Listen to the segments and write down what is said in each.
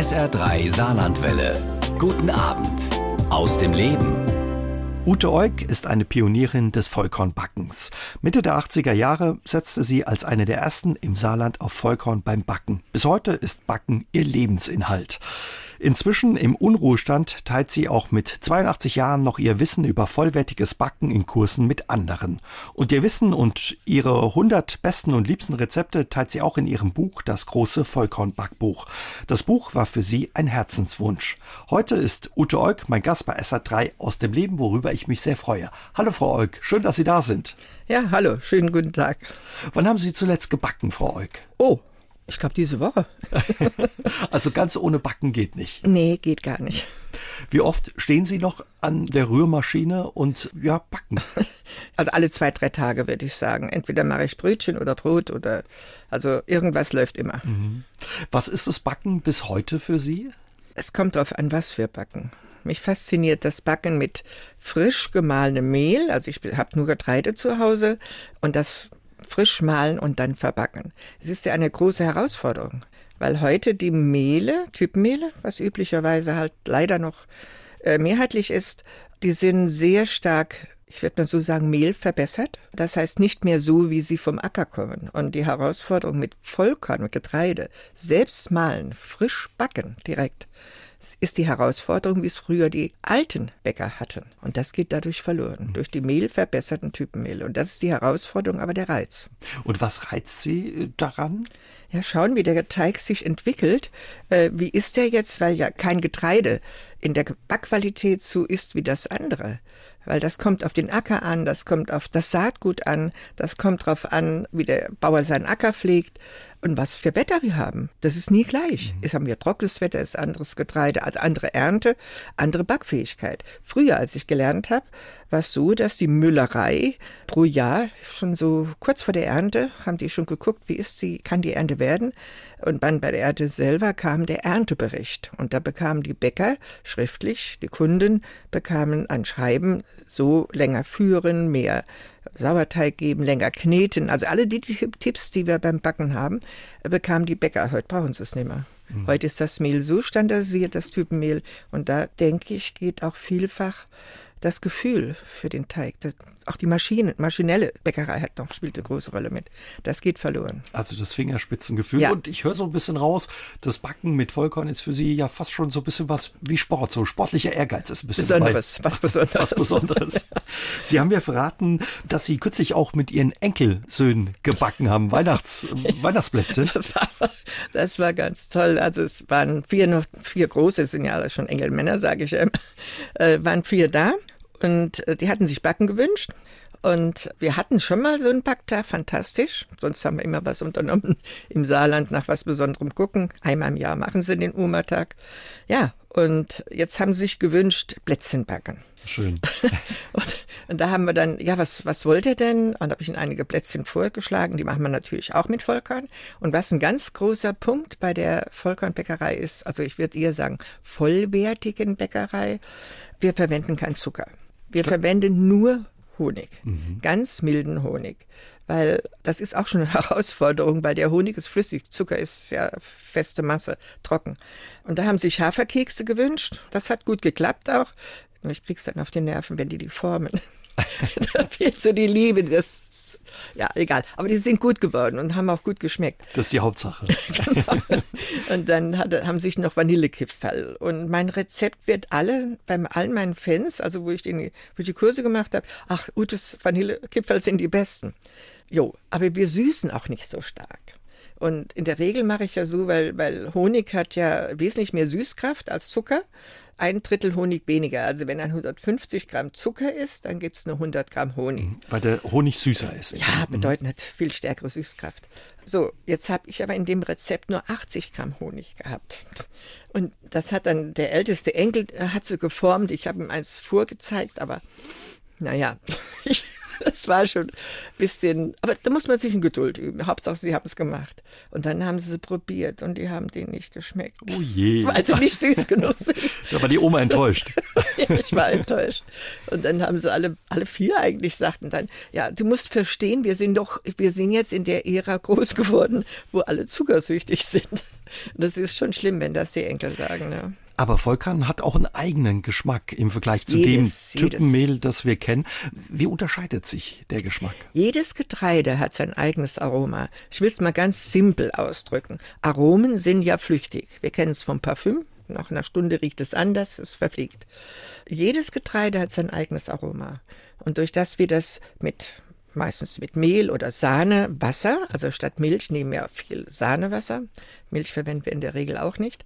SR3 Saarlandwelle. Guten Abend aus dem Leben. Ute Euk ist eine Pionierin des Vollkornbackens. Mitte der 80er Jahre setzte sie als eine der ersten im Saarland auf Vollkorn beim Backen. Bis heute ist Backen ihr Lebensinhalt. Inzwischen im Unruhestand teilt sie auch mit 82 Jahren noch ihr Wissen über vollwertiges Backen in Kursen mit anderen. Und ihr Wissen und ihre 100 besten und liebsten Rezepte teilt sie auch in ihrem Buch Das große Vollkornbackbuch. Das Buch war für sie ein Herzenswunsch. Heute ist Ute Euk mein Gast bei SA3 aus dem Leben, worüber ich mich sehr freue. Hallo Frau Euk, schön, dass Sie da sind. Ja, hallo, schönen guten Tag. Wann haben Sie zuletzt gebacken, Frau Euk? Oh, ich glaube, diese Woche. also ganz ohne Backen geht nicht. Nee, geht gar nicht. Wie oft stehen Sie noch an der Rührmaschine und ja, backen? Also alle zwei, drei Tage würde ich sagen. Entweder mache ich Brötchen oder Brot oder also irgendwas läuft immer. Mhm. Was ist das Backen bis heute für Sie? Es kommt darauf an, was wir backen. Mich fasziniert das Backen mit frisch gemahlenem Mehl. Also ich habe nur Getreide zu Hause und das frisch mahlen und dann verbacken. Es ist ja eine große Herausforderung, weil heute die Mehle, Typenmehle, was üblicherweise halt leider noch äh, mehrheitlich ist, die sind sehr stark ich würde mal so sagen, Mehl verbessert. Das heißt nicht mehr so, wie sie vom Acker kommen. Und die Herausforderung mit Vollkorn, mit Getreide, selbst mahlen, frisch backen direkt, ist die Herausforderung, wie es früher die alten Bäcker hatten. Und das geht dadurch verloren, mhm. durch die mehlverbesserten Typenmehl. Und das ist die Herausforderung, aber der Reiz. Und was reizt Sie äh, daran? Ja, schauen, wie der Teig sich entwickelt. Äh, wie ist der jetzt, weil ja kein Getreide in der Backqualität so ist wie das andere weil das kommt auf den Acker an, das kommt auf das Saatgut an, das kommt darauf an, wie der Bauer seinen Acker pflegt und was für Wetter wir haben. Das ist nie gleich. Mhm. Es haben wir trockenes Wetter, es ist anderes Getreide, also andere Ernte, andere Backfähigkeit. Früher, als ich gelernt habe, war es so, dass die Müllerei pro Jahr schon so kurz vor der Ernte haben die schon geguckt, wie ist sie, kann die Ernte werden? Und dann bei der Ernte selber kam der Erntebericht. Und da bekamen die Bäcker schriftlich, die Kunden bekamen ein Schreiben, so länger führen, mehr Sauerteig geben, länger kneten. Also alle die Tipps, die wir beim Backen haben, bekamen die Bäcker. Heute brauchen sie es nicht mehr. Mhm. Heute ist das Mehl so standardisiert, das Typenmehl. Und da denke ich, geht auch vielfach das Gefühl für den Teig. Das, auch die Maschine, maschinelle Bäckerei hat noch, spielt eine große Rolle mit. Das geht verloren. Also das Fingerspitzengefühl. Ja. Und ich höre so ein bisschen raus, das Backen mit Vollkorn ist für Sie ja fast schon so ein bisschen was wie Sport. So sportlicher Ehrgeiz ist ein bisschen Besonderes, dabei. was Besonderes. Was Besonderes. Sie haben ja verraten, dass Sie kürzlich auch mit Ihren Enkelsöhnen gebacken haben. Weihnachts, Weihnachtsplätze. Das war, das war ganz toll. Also es waren vier, vier große, sind ja alle schon Engelmänner, sage ich immer, äh, waren vier da. Und äh, die hatten sich Backen gewünscht. Und wir hatten schon mal so einen Backtag, fantastisch. Sonst haben wir immer was unternommen im Saarland nach was Besonderem gucken. Einmal im Jahr machen sie den Uma-Tag. Ja, und jetzt haben sie sich gewünscht, Plätzchen backen. Schön. und, und, da haben wir dann, ja, was, was wollt ihr denn? Und da habe ich ihnen einige Plätzchen vorgeschlagen. Die machen wir natürlich auch mit Vollkorn. Und was ein ganz großer Punkt bei der Vollkornbäckerei ist, also ich würde eher sagen, vollwertigen Bäckerei, wir verwenden keinen Zucker. Wir St verwenden nur Honig, mhm. ganz milden Honig. Weil das ist auch schon eine Herausforderung, weil der Honig ist flüssig, Zucker ist ja feste Masse, trocken. Und da haben sich Haferkekse gewünscht. Das hat gut geklappt auch. Nur ich krieg's dann auf die Nerven, wenn die die formen. da fehlt so die Liebe. Das, ja, egal. Aber die sind gut geworden und haben auch gut geschmeckt. Das ist die Hauptsache. genau. Und dann hat, haben sich noch Vanillekipferl. Und mein Rezept wird alle, bei allen meinen Fans, also wo ich, den, wo ich die Kurse gemacht habe, ach, Utes Vanillekipferl sind die besten. Jo, aber wir süßen auch nicht so stark. Und in der Regel mache ich ja so, weil, weil Honig hat ja wesentlich mehr Süßkraft als Zucker ein Drittel Honig weniger. Also wenn ein 150 Gramm Zucker ist, dann gibt es nur 100 Gramm Honig. Mhm, weil der Honig süßer ist. Ja, mhm. bedeutend hat viel stärkere Süßkraft. So, jetzt habe ich aber in dem Rezept nur 80 Gramm Honig gehabt. Und das hat dann der älteste Enkel, hat so geformt. Ich habe ihm eins vorgezeigt, aber naja, ich das war schon ein bisschen, aber da muss man sich in Geduld üben. Hauptsache, sie haben es gemacht. Und dann haben sie es probiert und die haben denen nicht geschmeckt. Oh je. Weil sie nicht süß genug sind. Da war die Oma enttäuscht. ja, ich war enttäuscht. Und dann haben sie alle, alle vier eigentlich sagten dann, ja, du musst verstehen, wir sind doch, wir sind jetzt in der Ära groß geworden, wo alle zuckersüchtig sind. Das ist schon schlimm, wenn das die Enkel sagen. Ja. Aber Vollkorn hat auch einen eigenen Geschmack im Vergleich zu Jedes, dem Typen jedes. Mehl, das wir kennen. Wie unterscheidet sich der Geschmack? Jedes Getreide hat sein eigenes Aroma. Ich will es mal ganz simpel ausdrücken. Aromen sind ja flüchtig. Wir kennen es vom Parfüm. Nach einer Stunde riecht es anders, es verfliegt. Jedes Getreide hat sein eigenes Aroma. Und durch das wir das mit meistens mit Mehl oder Sahne, Wasser, also statt Milch nehmen wir viel Sahnewasser. Milch verwenden wir in der Regel auch nicht.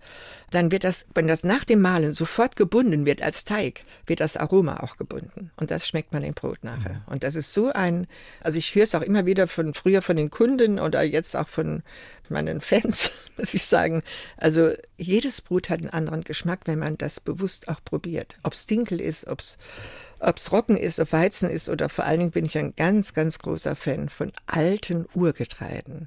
Dann wird das, wenn das nach dem Mahlen sofort gebunden wird als Teig, wird das Aroma auch gebunden. Und das schmeckt man im Brot nachher. Und das ist so ein, also ich höre es auch immer wieder von früher von den Kunden oder jetzt auch von meinen Fans, muss ich sagen. Also jedes Brot hat einen anderen Geschmack, wenn man das bewusst auch probiert. Ob es Dinkel ist, ob es ob es Roggen ist, ob Weizen ist oder vor allen Dingen bin ich ein ganz, ganz großer Fan von alten Urgetreiden.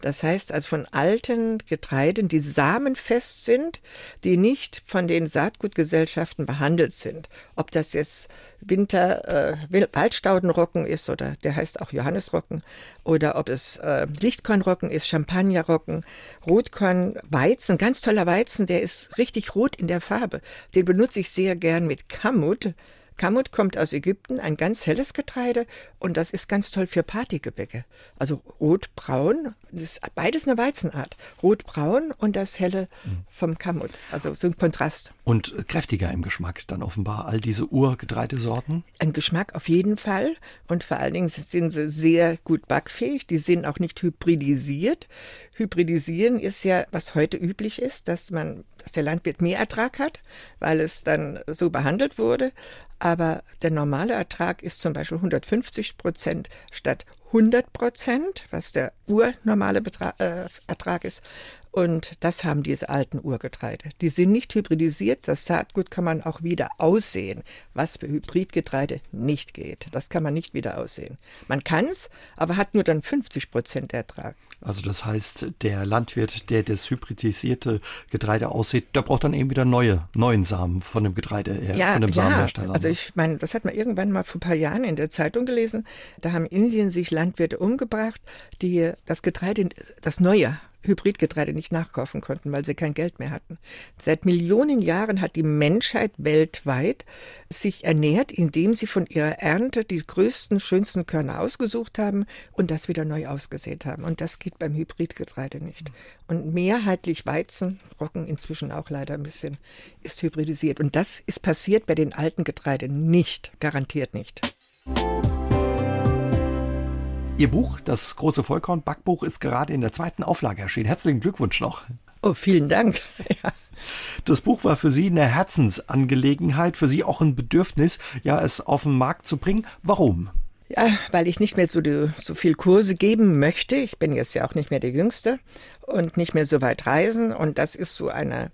Das heißt also von alten Getreiden, die samenfest sind, die nicht von den Saatgutgesellschaften behandelt sind. Ob das jetzt Winter äh, Waldstaudenrocken ist oder der heißt auch Johannesrocken oder ob es äh, Lichtkornrocken ist, Champagnerrocken, Rotkorn, Weizen, ganz toller Weizen, der ist richtig rot in der Farbe. Den benutze ich sehr gern mit Kamut. Kamut kommt aus Ägypten, ein ganz helles Getreide und das ist ganz toll für Partygebäcke. Also rot-braun, das ist beides eine Weizenart. Rot-braun und das helle vom Kamut. Also so ein Kontrast. Und kräftiger im Geschmack dann offenbar all diese Urgetreidesorten. Ein Geschmack auf jeden Fall und vor allen Dingen sind sie sehr gut backfähig. Die sind auch nicht hybridisiert. Hybridisieren ist ja, was heute üblich ist, dass man, dass der Landwirt mehr Ertrag hat, weil es dann so behandelt wurde. Aber der normale Ertrag ist zum Beispiel 150 Prozent statt 100 Prozent, was der urnormale Betra äh, Ertrag ist. Und das haben diese alten Urgetreide. Die sind nicht hybridisiert. Das Saatgut kann man auch wieder aussehen, was bei Hybridgetreide nicht geht. Das kann man nicht wieder aussehen. Man kann es, aber hat nur dann 50 Prozent Ertrag. Also das heißt, der Landwirt, der das hybridisierte Getreide aussieht, der braucht dann eben wieder neue, neuen Samen von dem Getreide ja, von dem ja, Samenhersteller. Also ne? ich meine, das hat man irgendwann mal vor ein paar Jahren in der Zeitung gelesen. Da haben in Indien sich Landwirte umgebracht, die das Getreide, das neue Hybridgetreide nicht nachkaufen konnten, weil sie kein Geld mehr hatten. Seit Millionen Jahren hat die Menschheit weltweit sich ernährt, indem sie von ihrer Ernte die größten, schönsten Körner ausgesucht haben und das wieder neu ausgesät haben. Und das geht beim Hybridgetreide nicht. Und mehrheitlich Weizen, Roggen inzwischen auch leider ein bisschen, ist hybridisiert. Und das ist passiert bei den alten Getreide nicht, garantiert nicht. Ihr Buch, das große Vollkorn-Backbuch, ist gerade in der zweiten Auflage erschienen. Herzlichen Glückwunsch noch. Oh, vielen Dank. Ja. Das Buch war für Sie eine Herzensangelegenheit, für Sie auch ein Bedürfnis, ja, es auf den Markt zu bringen. Warum? Ja, weil ich nicht mehr so, so viel Kurse geben möchte. Ich bin jetzt ja auch nicht mehr der Jüngste und nicht mehr so weit reisen. Und das ist so eine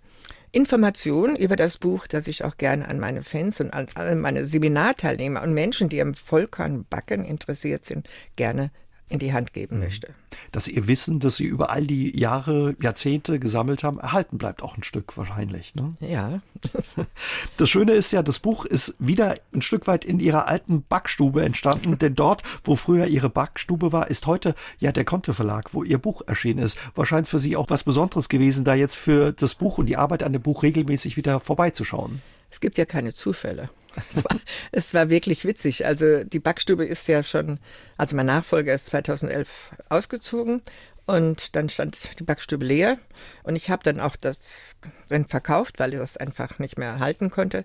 Information über das Buch, das ich auch gerne an meine Fans und an alle meine Seminarteilnehmer und Menschen, die am Vollkornbacken interessiert sind, gerne in die Hand geben möchte. Dass Ihr Wissen, das Sie über all die Jahre, Jahrzehnte gesammelt haben, erhalten bleibt auch ein Stück wahrscheinlich. Ne? Ja, Das Schöne ist ja, das Buch ist wieder ein Stück weit in Ihrer alten Backstube entstanden, denn dort, wo früher Ihre Backstube war, ist heute ja der Conte Verlag, wo Ihr Buch erschienen ist. Wahrscheinlich für Sie auch was Besonderes gewesen, da jetzt für das Buch und die Arbeit an dem Buch regelmäßig wieder vorbeizuschauen. es gibt ja keine Zufälle. Es war, es war wirklich witzig. Also die Backstube ist ja schon, also mein Nachfolger ist 2011 ausgezogen und dann stand die Backstube leer und ich habe dann auch das dann verkauft, weil ich das einfach nicht mehr halten konnte.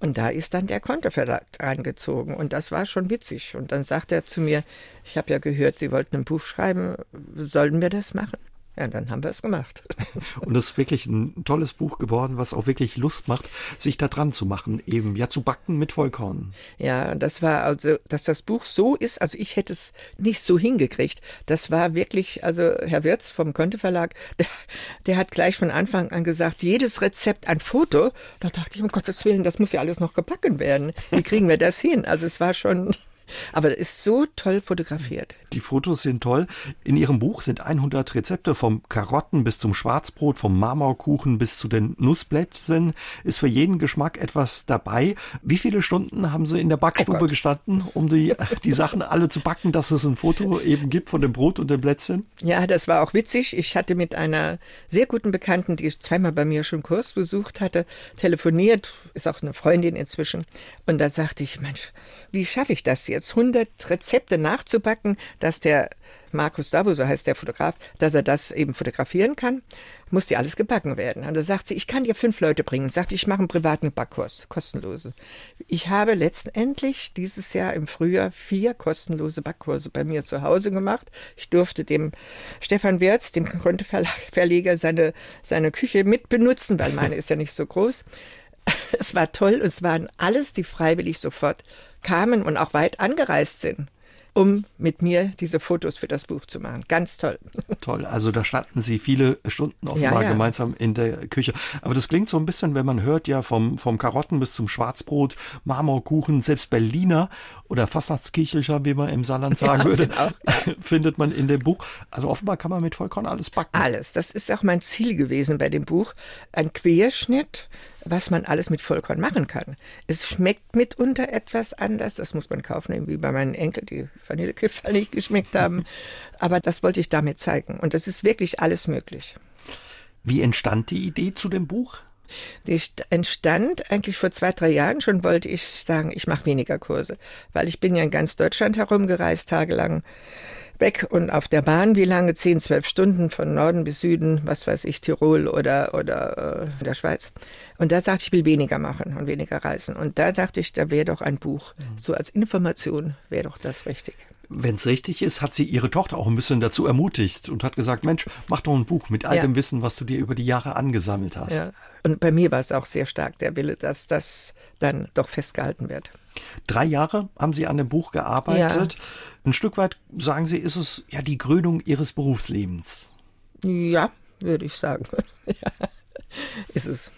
Und da ist dann der Kontoverlag reingezogen und das war schon witzig. Und dann sagt er zu mir, ich habe ja gehört, Sie wollten ein Buch schreiben, sollen wir das machen? Ja, dann haben wir es gemacht. Und es ist wirklich ein tolles Buch geworden, was auch wirklich Lust macht, sich da dran zu machen, eben ja zu backen mit Vollkorn. Ja, das war also, dass das Buch so ist, also ich hätte es nicht so hingekriegt. Das war wirklich, also Herr Wirz vom Konte Verlag, der, der hat gleich von Anfang an gesagt, jedes Rezept ein Foto. Da dachte ich, um Gottes Willen, das muss ja alles noch gebacken werden. Wie kriegen wir das hin? Also es war schon Aber ist so toll fotografiert. Die Fotos sind toll. In Ihrem Buch sind 100 Rezepte vom Karotten bis zum Schwarzbrot, vom Marmorkuchen bis zu den Nussblättchen. Ist für jeden Geschmack etwas dabei. Wie viele Stunden haben Sie in der Backstube oh gestanden, um die, die Sachen alle zu backen, dass es ein Foto eben gibt von dem Brot und dem Plätzchen? Ja, das war auch witzig. Ich hatte mit einer sehr guten Bekannten, die zweimal bei mir schon Kurs besucht hatte, telefoniert, ist auch eine Freundin inzwischen. Und da sagte ich, Mensch, wie schaffe ich das jetzt, 100 Rezepte nachzubacken, dass der Markus Davo, so heißt der Fotograf, dass er das eben fotografieren kann, muss die alles gebacken werden. Und da sagt sie, ich kann dir fünf Leute bringen. Und sagt, ich mache einen privaten Backkurs, kostenlose. Ich habe letztendlich dieses Jahr im Frühjahr vier kostenlose Backkurse bei mir zu Hause gemacht. Ich durfte dem Stefan Wirz, dem Konteverleger, seine, seine Küche mitbenutzen, weil meine ist ja nicht so groß. Es war toll. Es waren alles, die freiwillig sofort kamen und auch weit angereist sind um mit mir diese Fotos für das Buch zu machen. Ganz toll. Toll. Also da standen Sie viele Stunden offenbar ja, ja. gemeinsam in der Küche. Aber das klingt so ein bisschen, wenn man hört, ja, vom, vom Karotten bis zum Schwarzbrot, Marmorkuchen, selbst Berliner oder Fastnachtskirchlicher, wie man im Saarland sagen ja, würde, auch, findet man in dem Buch. Also offenbar kann man mit Vollkorn alles backen. Alles. Das ist auch mein Ziel gewesen bei dem Buch. Ein Querschnitt was man alles mit Vollkorn machen kann. Es schmeckt mitunter etwas anders, das muss man kaufen, wie bei meinen Enkeln, die Vanillekipferl nicht geschmeckt haben. Aber das wollte ich damit zeigen. Und das ist wirklich alles möglich. Wie entstand die Idee zu dem Buch? Die entstand eigentlich vor zwei, drei Jahren schon, wollte ich sagen, ich mache weniger Kurse, weil ich bin ja in ganz Deutschland herumgereist, tagelang weg und auf der Bahn, wie lange? Zehn, zwölf Stunden von Norden bis Süden, was weiß ich, Tirol oder, oder äh, der Schweiz. Und da sagte ich, ich will weniger machen und weniger reisen. Und da dachte ich, da wäre doch ein Buch. Mhm. So als Information wäre doch das richtig. Wenn es richtig ist, hat sie ihre Tochter auch ein bisschen dazu ermutigt und hat gesagt, Mensch, mach doch ein Buch mit all ja. dem Wissen, was du dir über die Jahre angesammelt hast. Ja. Und bei mir war es auch sehr stark der Wille, dass das dann doch festgehalten wird. Drei Jahre haben Sie an dem Buch gearbeitet. Ja. Ein Stück weit, sagen Sie, ist es ja die Krönung Ihres Berufslebens. Ja, würde ich sagen. ja, ist es.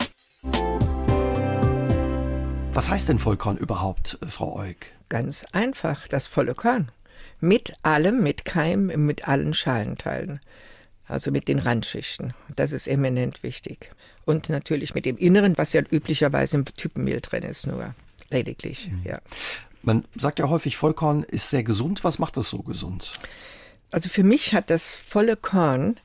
Was heißt denn Vollkorn überhaupt, Frau Eug? Ganz einfach, das volle Korn. Mit allem, mit Keim, mit allen Schalenteilen. Also mit den Randschichten. Das ist eminent wichtig. Und natürlich mit dem Inneren, was ja üblicherweise im Typenmehl drin ist, nur lediglich, mhm. ja. Man sagt ja häufig, Vollkorn ist sehr gesund. Was macht das so gesund? Also für mich hat das volle Korn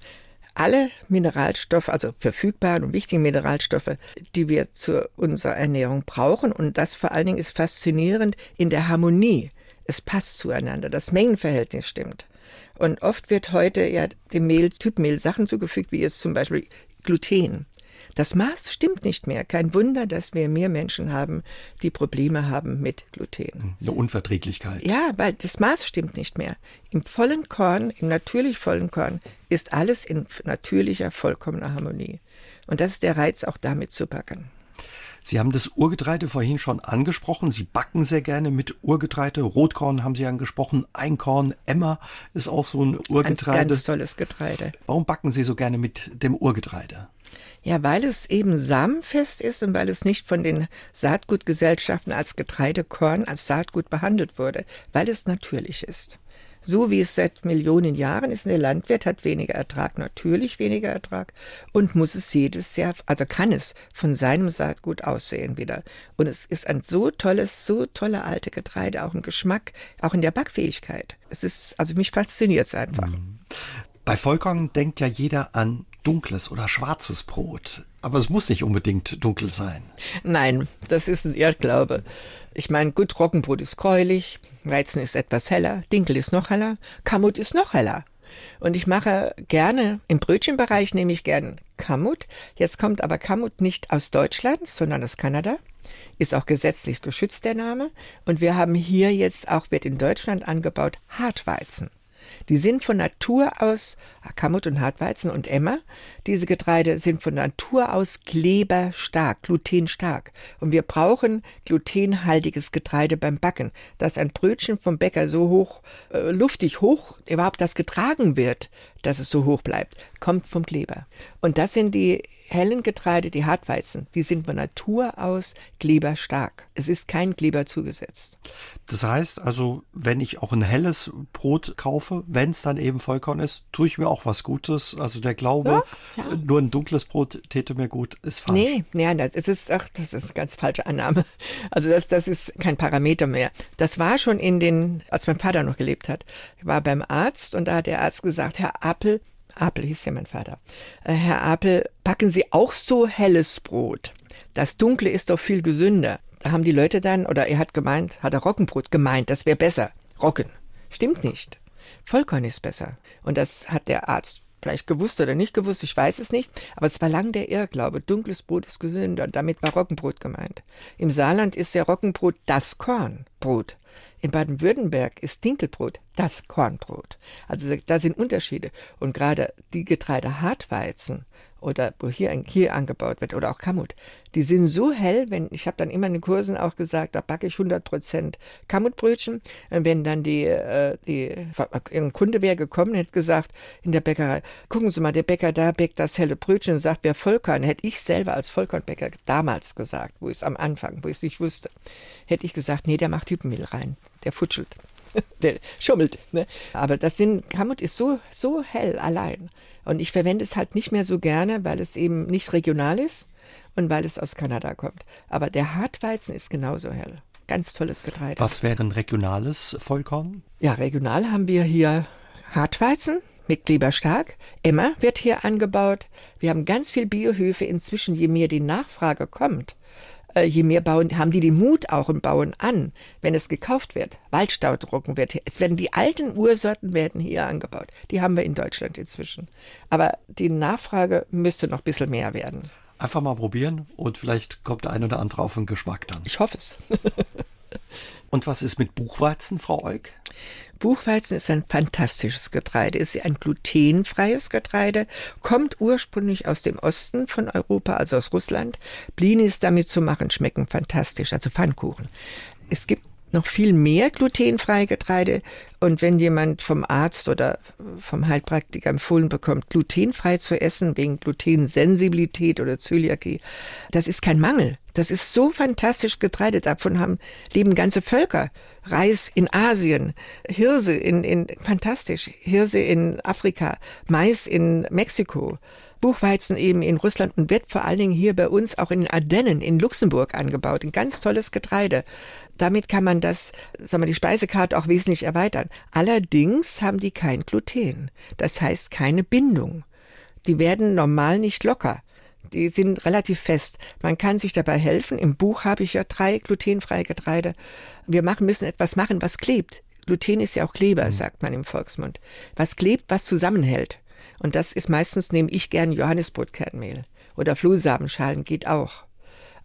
alle Mineralstoffe, also verfügbaren und wichtigen Mineralstoffe, die wir zu unserer Ernährung brauchen. Und das vor allen Dingen ist faszinierend in der Harmonie. Es passt zueinander, das Mengenverhältnis stimmt. Und oft wird heute ja dem Mehl, Typmehl Sachen zugefügt, wie es zum Beispiel Gluten. Das Maß stimmt nicht mehr. Kein Wunder, dass wir mehr Menschen haben, die Probleme haben mit Gluten. Eine Unverträglichkeit. Ja, weil das Maß stimmt nicht mehr. Im vollen Korn, im natürlich vollen Korn, ist alles in natürlicher, vollkommener Harmonie. Und das ist der Reiz, auch damit zu backen. Sie haben das Urgetreide vorhin schon angesprochen. Sie backen sehr gerne mit Urgetreide. Rotkorn haben Sie angesprochen. Einkorn, Emmer ist auch so ein Urgetreide. Ein ganz tolles Getreide. Warum backen Sie so gerne mit dem Urgetreide? Ja, weil es eben samenfest ist und weil es nicht von den Saatgutgesellschaften als Getreidekorn, als Saatgut behandelt wurde, weil es natürlich ist. So wie es seit Millionen Jahren ist, der Landwirt hat weniger Ertrag, natürlich weniger Ertrag und muss es jedes Jahr, also kann es von seinem Saatgut aussehen wieder. Und es ist ein so tolles, so tolle alte Getreide, auch im Geschmack, auch in der Backfähigkeit. Es ist, also mich fasziniert es einfach. Bei Vollkorn denkt ja jeder an dunkles oder schwarzes Brot. Aber es muss nicht unbedingt dunkel sein. Nein, das ist ein Irrglaube. Ich meine, gut, Roggenbrot ist gräulich, Weizen ist etwas heller, Dinkel ist noch heller, Kamut ist noch heller. Und ich mache gerne, im Brötchenbereich nehme ich gern Kamut. Jetzt kommt aber Kamut nicht aus Deutschland, sondern aus Kanada. Ist auch gesetzlich geschützt, der Name. Und wir haben hier jetzt auch, wird in Deutschland angebaut, Hartweizen. Die sind von Natur aus, Kamut und Hartweizen und Emmer, diese Getreide sind von Natur aus kleberstark, glutenstark. Und wir brauchen glutenhaltiges Getreide beim Backen, dass ein Brötchen vom Bäcker so hoch, äh, luftig hoch, überhaupt das getragen wird, dass es so hoch bleibt, kommt vom Kleber. Und das sind die hellen Getreide, die Hartweizen, die sind von Natur aus kleberstark. Es ist kein Kleber zugesetzt. Das heißt also, wenn ich auch ein helles Brot kaufe, wenn es dann eben Vollkorn ist, tue ich mir auch was Gutes. Also der Glaube, ja, ja. nur ein dunkles Brot täte mir gut, ist falsch. Nee, nee, das ist, ach, das ist eine ganz falsche Annahme. Also das, das ist kein Parameter mehr. Das war schon in den, als mein Vater noch gelebt hat. Ich war beim Arzt und da hat der Arzt gesagt, Herr Appel, Apel hieß ja mein Vater. Äh, Herr Apel, backen Sie auch so helles Brot? Das Dunkle ist doch viel gesünder. Da haben die Leute dann, oder er hat gemeint, hat er Roggenbrot gemeint, das wäre besser. Roggen. Stimmt nicht. Vollkorn ist besser. Und das hat der Arzt vielleicht gewusst oder nicht gewusst, ich weiß es nicht, aber es war lang der Irrglaube, dunkles Brot ist gesünder und damit war Roggenbrot gemeint. Im Saarland ist der Roggenbrot das Kornbrot. In Baden-Württemberg ist Dinkelbrot das Kornbrot. Also da sind Unterschiede. Und gerade die Getreide Hartweizen oder wo hier, hier angebaut wird oder auch Kamut, die sind so hell, wenn ich habe dann immer in den Kursen auch gesagt, da backe ich 100 Prozent Kamutbrötchen. Wenn dann die, äh, die ein Kunde wäre gekommen, hätte gesagt in der Bäckerei, gucken Sie mal, der Bäcker da bäckt das helle Brötchen und sagt, wer Vollkorn, hätte ich selber als Vollkornbäcker damals gesagt, wo ich es am Anfang, wo ich es nicht wusste, hätte ich gesagt, nee, der macht Hüppenmehl rein, der futschelt. der schummelt. Ne? Aber das sind, Kamut ist so, so hell allein. Und ich verwende es halt nicht mehr so gerne, weil es eben nicht regional ist und weil es aus Kanada kommt. Aber der Hartweizen ist genauso hell. Ganz tolles Getreide. Was wäre ein regionales Vollkorn? Ja, regional haben wir hier Hartweizen mit Kleberstark. Emma wird hier angebaut. Wir haben ganz viel Biohöfe inzwischen, je mehr die Nachfrage kommt je mehr bauen, haben die den Mut auch und bauen an, wenn es gekauft wird. Waldstaudrucken wird, es werden die alten Ursorten werden hier angebaut. Die haben wir in Deutschland inzwischen. Aber die Nachfrage müsste noch ein bisschen mehr werden. Einfach mal probieren und vielleicht kommt der ein oder andere auf den Geschmack dann. Ich hoffe es. und was ist mit Buchweizen, Frau Euk? Buchweizen ist ein fantastisches Getreide, ist ein glutenfreies Getreide, kommt ursprünglich aus dem Osten von Europa, also aus Russland. Blinis damit zu machen schmecken fantastisch, also Pfannkuchen. Es gibt noch viel mehr glutenfreie Getreide. Und wenn jemand vom Arzt oder vom Heilpraktiker empfohlen bekommt, glutenfrei zu essen wegen Glutensensibilität oder Zöliakie, das ist kein Mangel. Das ist so fantastisch Getreide. Davon haben, leben ganze Völker. Reis in Asien, Hirse in, in, fantastisch, Hirse in Afrika, Mais in Mexiko. Buchweizen eben in Russland und wird vor allen Dingen hier bei uns auch in den Ardennen in Luxemburg angebaut. Ein ganz tolles Getreide. Damit kann man das, sagen wir, die Speisekarte auch wesentlich erweitern. Allerdings haben die kein Gluten. Das heißt keine Bindung. Die werden normal nicht locker. Die sind relativ fest. Man kann sich dabei helfen. Im Buch habe ich ja drei glutenfreie Getreide. Wir machen, müssen etwas machen, was klebt. Gluten ist ja auch Kleber, mhm. sagt man im Volksmund. Was klebt, was zusammenhält. Und das ist meistens, nehme ich gern Johannisbrotkernmehl. Oder Flohsamenschalen geht auch.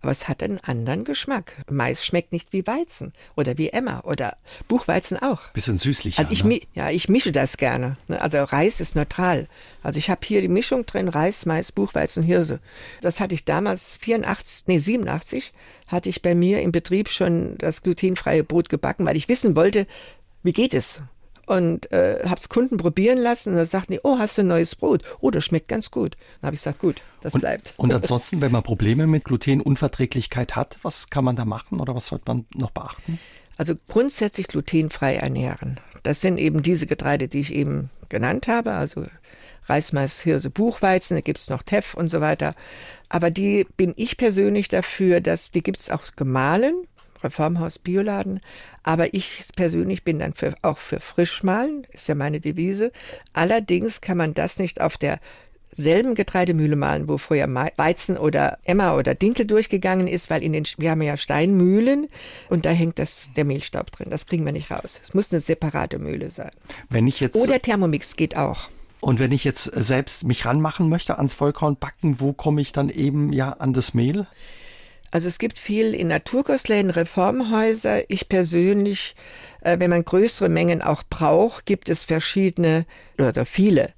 Aber es hat einen anderen Geschmack. Mais schmeckt nicht wie Weizen oder wie Emmer oder Buchweizen auch. Bisschen süßlich. Also ich, ne? ja, ich mische das gerne. Ne? Also Reis ist neutral. Also ich habe hier die Mischung drin, Reis, Mais, Buchweizen, Hirse. Das hatte ich damals 84, nee 87, hatte ich bei mir im Betrieb schon das glutenfreie Brot gebacken, weil ich wissen wollte, wie geht es? Und äh, habe es Kunden probieren lassen und dann sagten die, oh, hast du ein neues Brot? Oh, das schmeckt ganz gut. Dann habe ich gesagt, gut, das und, bleibt. Und ansonsten, wenn man Probleme mit Glutenunverträglichkeit hat, was kann man da machen oder was sollte man noch beachten? Also grundsätzlich glutenfrei ernähren. Das sind eben diese Getreide, die ich eben genannt habe, also Reis, Mais, Hirse, Buchweizen, da gibt es noch Teff und so weiter. Aber die bin ich persönlich dafür, dass die gibt es auch gemahlen, Reformhaus Bioladen. Aber ich persönlich bin dann für, auch für Frischmahlen, ist ja meine Devise. Allerdings kann man das nicht auf der selben Getreidemühle mahlen, wo früher Weizen oder Emmer oder Dinkel durchgegangen ist, weil in den wir haben ja Steinmühlen und da hängt das der Mehlstaub drin. Das kriegen wir nicht raus. Es muss eine separate Mühle sein. Wenn ich jetzt oder Thermomix geht auch. Und wenn ich jetzt selbst mich ranmachen möchte ans Vollkornbacken, wo komme ich dann eben ja an das Mehl? Also es gibt viel in Naturkostläden, Reformhäuser. Ich persönlich, äh, wenn man größere Mengen auch braucht, gibt es verschiedene oder viele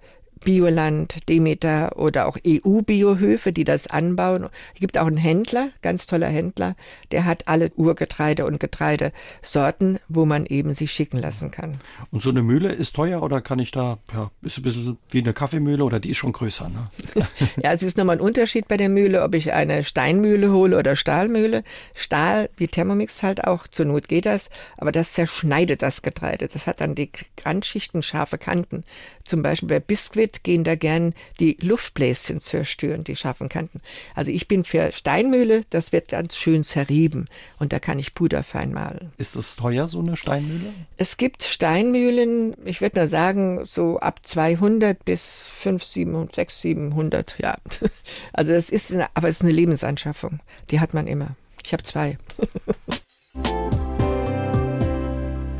Bioland, Demeter oder auch EU-Biohöfe, die das anbauen. Es gibt auch einen Händler, ganz toller Händler, der hat alle Urgetreide und Getreidesorten, wo man eben sich schicken lassen kann. Und so eine Mühle ist teuer oder kann ich da, ja, ist ein bisschen wie eine Kaffeemühle oder die ist schon größer, ne? ja, es ist nochmal ein Unterschied bei der Mühle, ob ich eine Steinmühle hole oder Stahlmühle. Stahl, wie Thermomix halt auch, zur Not geht das, aber das zerschneidet das Getreide. Das hat dann die Randschichten scharfe Kanten. Zum Beispiel bei Biskuit gehen da gern die Luftbläschen zerstören, die scharfen Kanten. Also ich bin für Steinmühle, das wird ganz schön zerrieben und da kann ich Puder fein malen. Ist das teuer, so eine Steinmühle? Es gibt Steinmühlen, ich würde nur sagen, so ab 200 bis 5, 700, 6, 700, ja. Also das ist, eine, aber es ist eine Lebensanschaffung. Die hat man immer. Ich habe zwei.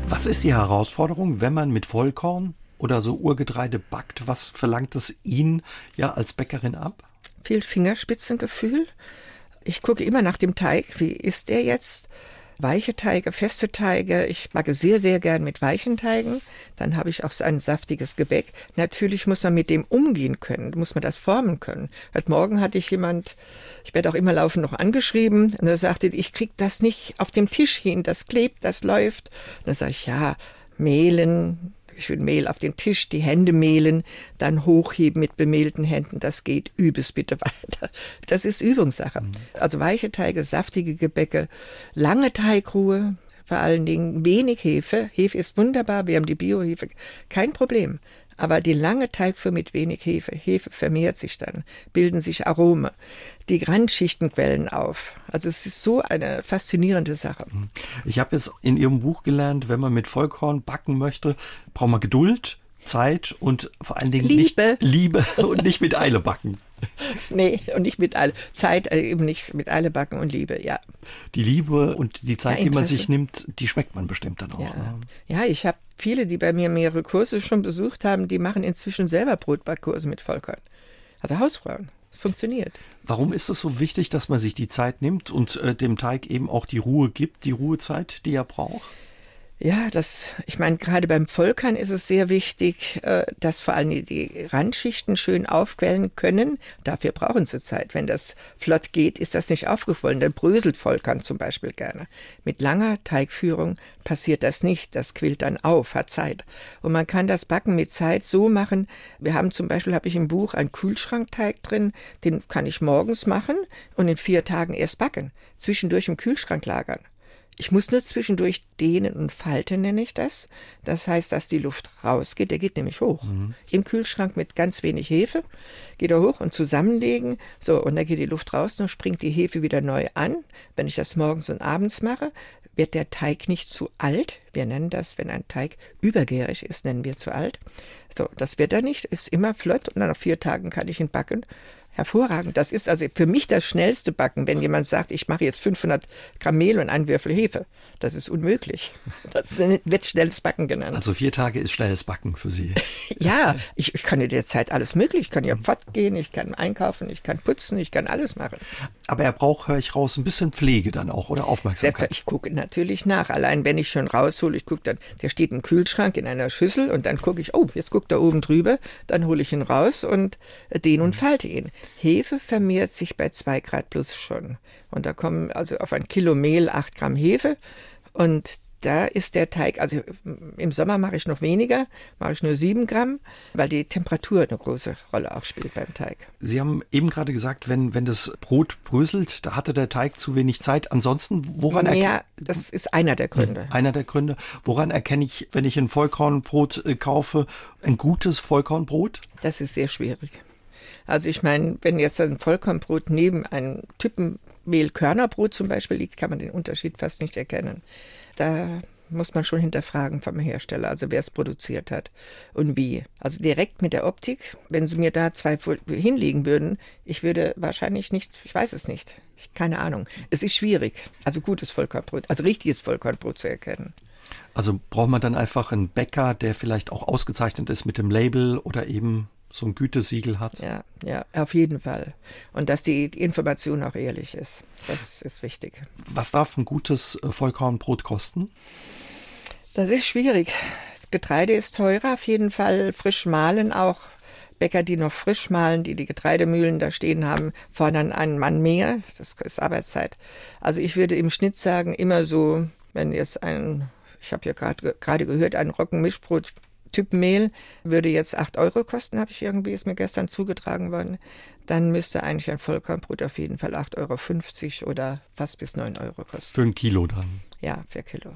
Was ist die Herausforderung, wenn man mit Vollkorn oder so Urgetreide backt? Was verlangt es Ihnen ja als Bäckerin ab? Viel Fingerspitzengefühl. Ich gucke immer nach dem Teig. Wie ist der jetzt? weiche Teige, feste Teige. Ich es sehr, sehr gern mit weichen Teigen. Dann habe ich auch so ein saftiges Gebäck. Natürlich muss man mit dem umgehen können, muss man das formen können. Heute Morgen hatte ich jemand, ich werde auch immer laufend noch angeschrieben, und er sagte, ich krieg das nicht auf dem Tisch hin, das klebt, das läuft. Und dann sage ich, ja, mehlen, schön Mehl auf den Tisch, die Hände mehlen, dann hochheben mit bemehlten Händen. Das geht übes bitte weiter. Das ist Übungssache. Mhm. Also weiche Teige, saftige Gebäcke, lange Teigruhe, vor allen Dingen wenig Hefe. Hefe ist wunderbar, wir haben die Biohefe, kein Problem. Aber die lange Teigführ mit wenig Hefe, Hefe vermehrt sich dann, bilden sich Arome. Die Randschichten quellen auf. Also es ist so eine faszinierende Sache. Mhm. Ich habe jetzt in Ihrem Buch gelernt, wenn man mit Vollkorn backen möchte, braucht man Geduld, Zeit und vor allen Dingen Liebe. Nicht, Liebe und nicht mit Eile backen. nee, und nicht mit Eile. Zeit äh, eben nicht mit Eile backen und Liebe, ja. Die Liebe und die Zeit, ja, die man sich nimmt, die schmeckt man bestimmt dann auch. Ja, ne? ja ich habe viele, die bei mir mehrere Kurse schon besucht haben, die machen inzwischen selber Brotbackkurse mit Vollkorn. Also Hausfrauen. Funktioniert. Warum ist es so wichtig, dass man sich die Zeit nimmt und äh, dem Teig eben auch die Ruhe gibt, die Ruhezeit, die er braucht? Ja, das, ich meine, gerade beim Volkern ist es sehr wichtig, äh, dass vor allem die Randschichten schön aufquellen können. Dafür brauchen sie Zeit. Wenn das flott geht, ist das nicht aufgequollen. Dann bröselt Volkern zum Beispiel gerne. Mit langer Teigführung passiert das nicht. Das quillt dann auf, hat Zeit. Und man kann das Backen mit Zeit so machen. Wir haben zum Beispiel, habe ich im Buch einen Kühlschrankteig drin. Den kann ich morgens machen und in vier Tagen erst backen. Zwischendurch im Kühlschrank lagern. Ich muss nur zwischendurch dehnen und falten, nenne ich das. Das heißt, dass die Luft rausgeht. Der geht nämlich hoch. Mhm. Im Kühlschrank mit ganz wenig Hefe geht er hoch und zusammenlegen. So, und dann geht die Luft raus, dann springt die Hefe wieder neu an. Wenn ich das morgens und abends mache, wird der Teig nicht zu alt. Wir nennen das, wenn ein Teig übergärig ist, nennen wir zu alt. So, das wird er nicht, ist immer flott und dann nach vier Tagen kann ich ihn backen Hervorragend. Das ist also für mich das schnellste Backen, wenn jemand sagt, ich mache jetzt 500 Gramm Mehl und einen Würfel Hefe. Das ist unmöglich. Das wird schnelles Backen genannt. Also vier Tage ist schnelles Backen für Sie. ja, ich, ich kann in der Zeit alles möglich. Ich kann ja fortgehen, ich kann einkaufen, ich kann putzen, ich kann alles machen. Aber er braucht, höre ich raus, ein bisschen Pflege dann auch oder Aufmerksamkeit. Ich gucke natürlich nach. Allein wenn ich schon raushole, ich gucke dann, der steht im Kühlschrank in einer Schüssel und dann gucke ich, oh, jetzt guckt er oben drüber, dann hole ich ihn raus und den und falte ihn. Hefe vermehrt sich bei zwei Grad plus schon. Und da kommen also auf ein Kilo Mehl acht Gramm Hefe. Und da ist der Teig, also im Sommer mache ich noch weniger, mache ich nur sieben Gramm, weil die Temperatur eine große Rolle auch spielt beim Teig. Sie haben eben gerade gesagt, wenn, wenn das Brot bröselt, da hatte der Teig zu wenig Zeit. Ansonsten, woran Ja, das ist einer der Gründe. Einer der Gründe. Woran erkenne ich, wenn ich ein Vollkornbrot äh, kaufe, ein gutes Vollkornbrot? Das ist sehr schwierig. Also ich meine, wenn jetzt ein Vollkornbrot neben einem Typenmehlkörnerbrot zum Beispiel liegt, kann man den Unterschied fast nicht erkennen. Da muss man schon hinterfragen vom Hersteller, also wer es produziert hat und wie. Also direkt mit der Optik, wenn Sie mir da zwei hinlegen würden, ich würde wahrscheinlich nicht, ich weiß es nicht, keine Ahnung. Es ist schwierig, also gutes Vollkornbrot, also richtiges Vollkornbrot zu erkennen. Also braucht man dann einfach einen Bäcker, der vielleicht auch ausgezeichnet ist mit dem Label oder eben so ein Gütesiegel hat. Ja, ja, auf jeden Fall. Und dass die, Information auch ehrlich ist. Das ist wichtig. Was darf ein gutes äh, Vollkornbrot kosten? Das ist schwierig. Das Getreide ist teurer, auf jeden Fall frisch mahlen auch Bäcker, die noch frisch mahlen, die die Getreidemühlen da stehen haben, fordern einen Mann mehr. Das ist Arbeitszeit. Also ich würde im Schnitt sagen, immer so, wenn jetzt ein, ich habe ja gerade gehört, ein Roggenmischbrot Typ Mehl würde jetzt 8 Euro kosten, habe ich irgendwie, ist mir gestern zugetragen worden. Dann müsste eigentlich ein Vollkornbrot auf jeden Fall 8,50 Euro oder fast bis 9 Euro kosten. Für ein Kilo dann? Ja, vier Kilo.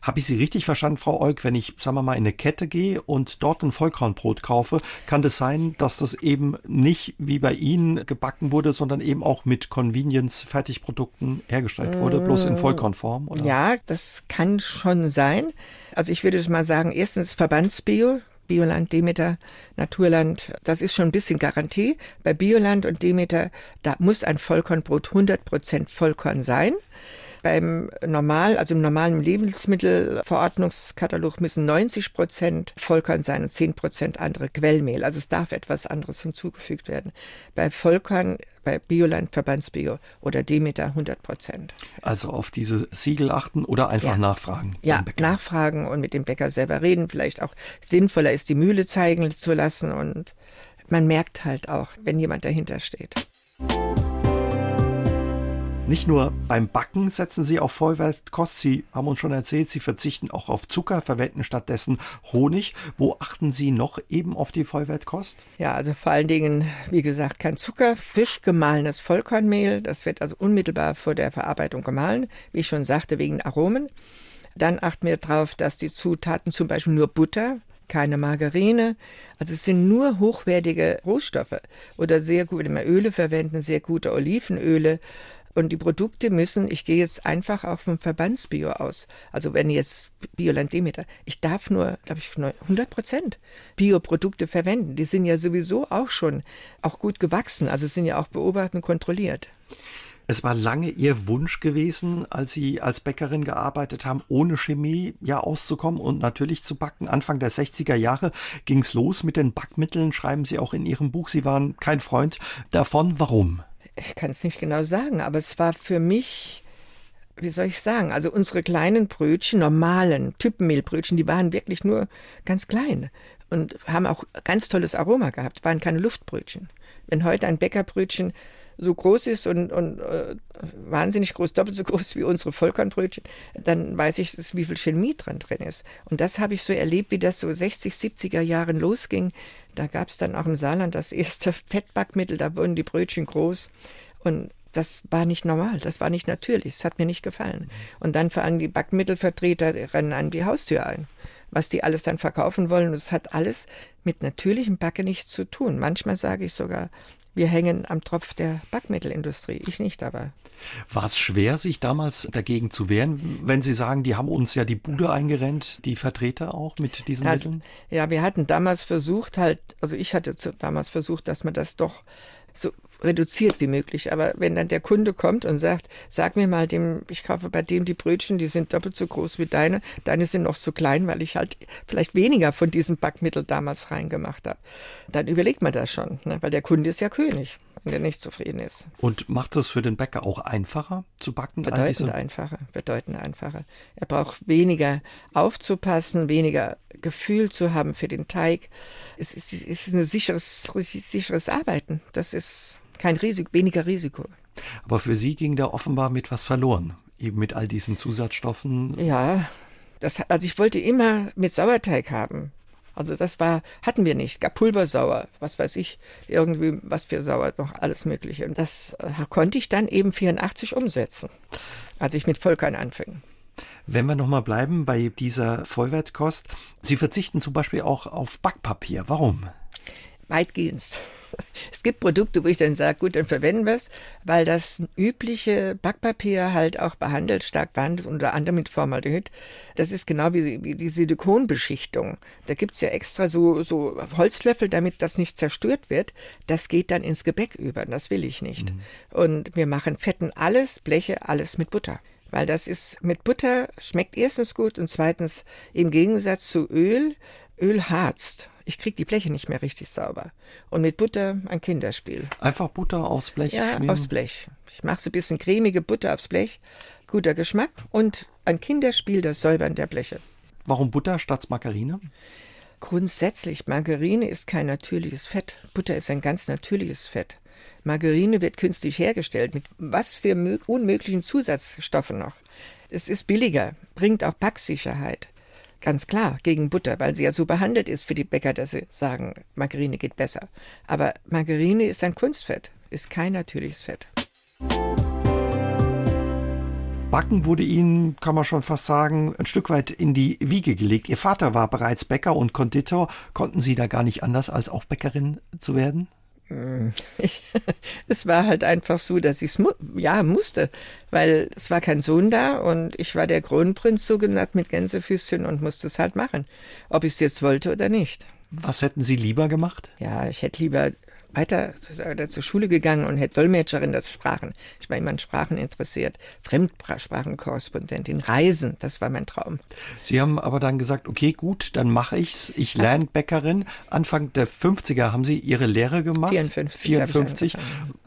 Habe ich Sie richtig verstanden, Frau Euk, wenn ich, sagen wir mal, in eine Kette gehe und dort ein Vollkornbrot kaufe, kann das sein, dass das eben nicht wie bei Ihnen gebacken wurde, sondern eben auch mit Convenience-Fertigprodukten hergestellt wurde, bloß in Vollkornform? Oder? Ja, das kann schon sein. Also ich würde mal sagen, erstens Verbandsbio, Bioland, Demeter, Naturland, das ist schon ein bisschen Garantie. Bei Bioland und Demeter, da muss ein Vollkornbrot 100% Vollkorn sein. Beim normal, also im normalen Lebensmittelverordnungskatalog müssen 90 Prozent Vollkorn sein und 10 Prozent andere Quellmehl. Also es darf etwas anderes hinzugefügt werden. Bei Vollkorn, bei Bioland, Verbandsbio oder Demeter 100 Prozent. Also auf diese Siegel achten oder einfach ja. nachfragen. Ja, nachfragen und mit dem Bäcker selber reden. Vielleicht auch sinnvoller ist, die Mühle zeigen zu lassen und man merkt halt auch, wenn jemand dahinter steht. Nicht nur beim Backen setzen Sie auf Vollwertkost. Sie haben uns schon erzählt, Sie verzichten auch auf Zucker, verwenden stattdessen Honig. Wo achten Sie noch eben auf die Vollwertkost? Ja, also vor allen Dingen, wie gesagt, kein Zucker, frisch gemahlenes Vollkornmehl. Das wird also unmittelbar vor der Verarbeitung gemahlen, wie ich schon sagte, wegen Aromen. Dann achten wir darauf, dass die Zutaten zum Beispiel nur Butter, keine Margarine. Also es sind nur hochwertige Rohstoffe oder sehr gute Öle verwenden, sehr gute Olivenöle und die Produkte müssen, ich gehe jetzt einfach auch vom Verbandsbio aus. Also wenn jetzt Bioland Demeter, ich darf nur, glaube ich, 100 Prozent Bioprodukte verwenden. Die sind ja sowieso auch schon auch gut gewachsen. Also sind ja auch beobachtet und kontrolliert. Es war lange Ihr Wunsch gewesen, als Sie als Bäckerin gearbeitet haben, ohne Chemie ja auszukommen und natürlich zu backen. Anfang der 60er Jahre ging es los mit den Backmitteln, schreiben Sie auch in Ihrem Buch. Sie waren kein Freund davon. Warum? Ich kann es nicht genau sagen, aber es war für mich, wie soll ich sagen, also unsere kleinen Brötchen, normalen Typenmehlbrötchen, die waren wirklich nur ganz klein und haben auch ganz tolles Aroma gehabt, waren keine Luftbrötchen. Wenn heute ein Bäckerbrötchen so groß ist und, und äh, wahnsinnig groß, doppelt so groß wie unsere Vollkornbrötchen, dann weiß ich, wie viel Chemie dran drin ist. Und das habe ich so erlebt, wie das so 60, 70er Jahren losging. Da gab es dann auch im Saarland das erste Fettbackmittel, da wurden die Brötchen groß. Und das war nicht normal, das war nicht natürlich, das hat mir nicht gefallen. Und dann vor allem die Backmittelvertreter rennen an die Haustür ein, was die alles dann verkaufen wollen. Und es hat alles mit natürlichem Backe nichts zu tun. Manchmal sage ich sogar, wir hängen am Tropf der Backmittelindustrie. Ich nicht aber. War es schwer, sich damals dagegen zu wehren, wenn Sie sagen, die haben uns ja die Bude eingerennt, die Vertreter auch mit diesen ja, Mitteln? Ja, wir hatten damals versucht, halt, also ich hatte damals versucht, dass man das doch so reduziert wie möglich. Aber wenn dann der Kunde kommt und sagt, sag mir mal, dem, ich kaufe bei dem die Brötchen, die sind doppelt so groß wie deine, deine sind noch zu klein, weil ich halt vielleicht weniger von diesem Backmittel damals reingemacht habe, dann überlegt man das schon, ne? weil der Kunde ist ja König wenn er nicht zufrieden ist. Und macht es für den Bäcker auch einfacher zu backen? Bedeutend einfacher, bedeutend einfacher. Er braucht weniger aufzupassen, weniger Gefühl zu haben für den Teig. Es ist, es ist ein sicheres, sicheres Arbeiten. Das ist kein Risiko, weniger Risiko. Aber für Sie ging da offenbar mit was verloren, eben mit all diesen Zusatzstoffen. Ja, das, also ich wollte immer mit Sauerteig haben. Also das war, hatten wir nicht. Gab Pulversauer, was weiß ich, irgendwie was für Sauer, noch alles Mögliche. Und das äh, konnte ich dann eben 84 umsetzen, als ich mit Volkern anfing. Wenn wir nochmal bleiben bei dieser Vollwertkost, Sie verzichten zum Beispiel auch auf Backpapier. Warum? Weitgehend. Es gibt Produkte, wo ich dann sage, gut, dann verwenden wir es, weil das übliche Backpapier halt auch behandelt, stark behandelt, unter anderem mit Formaldehyd. Das ist genau wie, wie die Silikonbeschichtung. Da gibt's ja extra so, so Holzlöffel, damit das nicht zerstört wird. Das geht dann ins Gebäck über. Das will ich nicht. Mhm. Und wir machen Fetten alles, Bleche, alles mit Butter weil das ist mit Butter schmeckt erstens gut und zweitens im Gegensatz zu Öl, Öl harzt. Ich kriege die Bleche nicht mehr richtig sauber. Und mit Butter ein Kinderspiel. Einfach Butter aufs Blech Ja, schmieren. aufs Blech. Ich mache so ein bisschen cremige Butter aufs Blech. Guter Geschmack und ein Kinderspiel, das Säubern der Bleche. Warum Butter statt Margarine? Grundsätzlich, Margarine ist kein natürliches Fett. Butter ist ein ganz natürliches Fett. Margarine wird künstlich hergestellt, mit was für unmöglichen Zusatzstoffen noch. Es ist billiger, bringt auch Backsicherheit. Ganz klar, gegen Butter, weil sie ja so behandelt ist für die Bäcker, dass sie sagen, Margarine geht besser. Aber Margarine ist ein Kunstfett, ist kein natürliches Fett. Backen wurde Ihnen, kann man schon fast sagen, ein Stück weit in die Wiege gelegt. Ihr Vater war bereits Bäcker und Konditor. Konnten Sie da gar nicht anders, als auch Bäckerin zu werden? Ich, es war halt einfach so, dass ich es mu ja musste, weil es war kein Sohn da und ich war der Kronprinz so genannt mit Gänsefüßchen und musste es halt machen, ob ich es jetzt wollte oder nicht. Was hätten Sie lieber gemacht? Ja, ich hätte lieber weiter zur Schule gegangen und hätte Dolmetscherin das Sprachen. Ich war immer an Sprachen interessiert. Fremdsprachenkorrespondentin, Reisen, das war mein Traum. Sie haben aber dann gesagt, okay, gut, dann mache ich's. Ich lerne Bäckerin. Anfang der 50er haben Sie Ihre Lehre gemacht? 54. 54.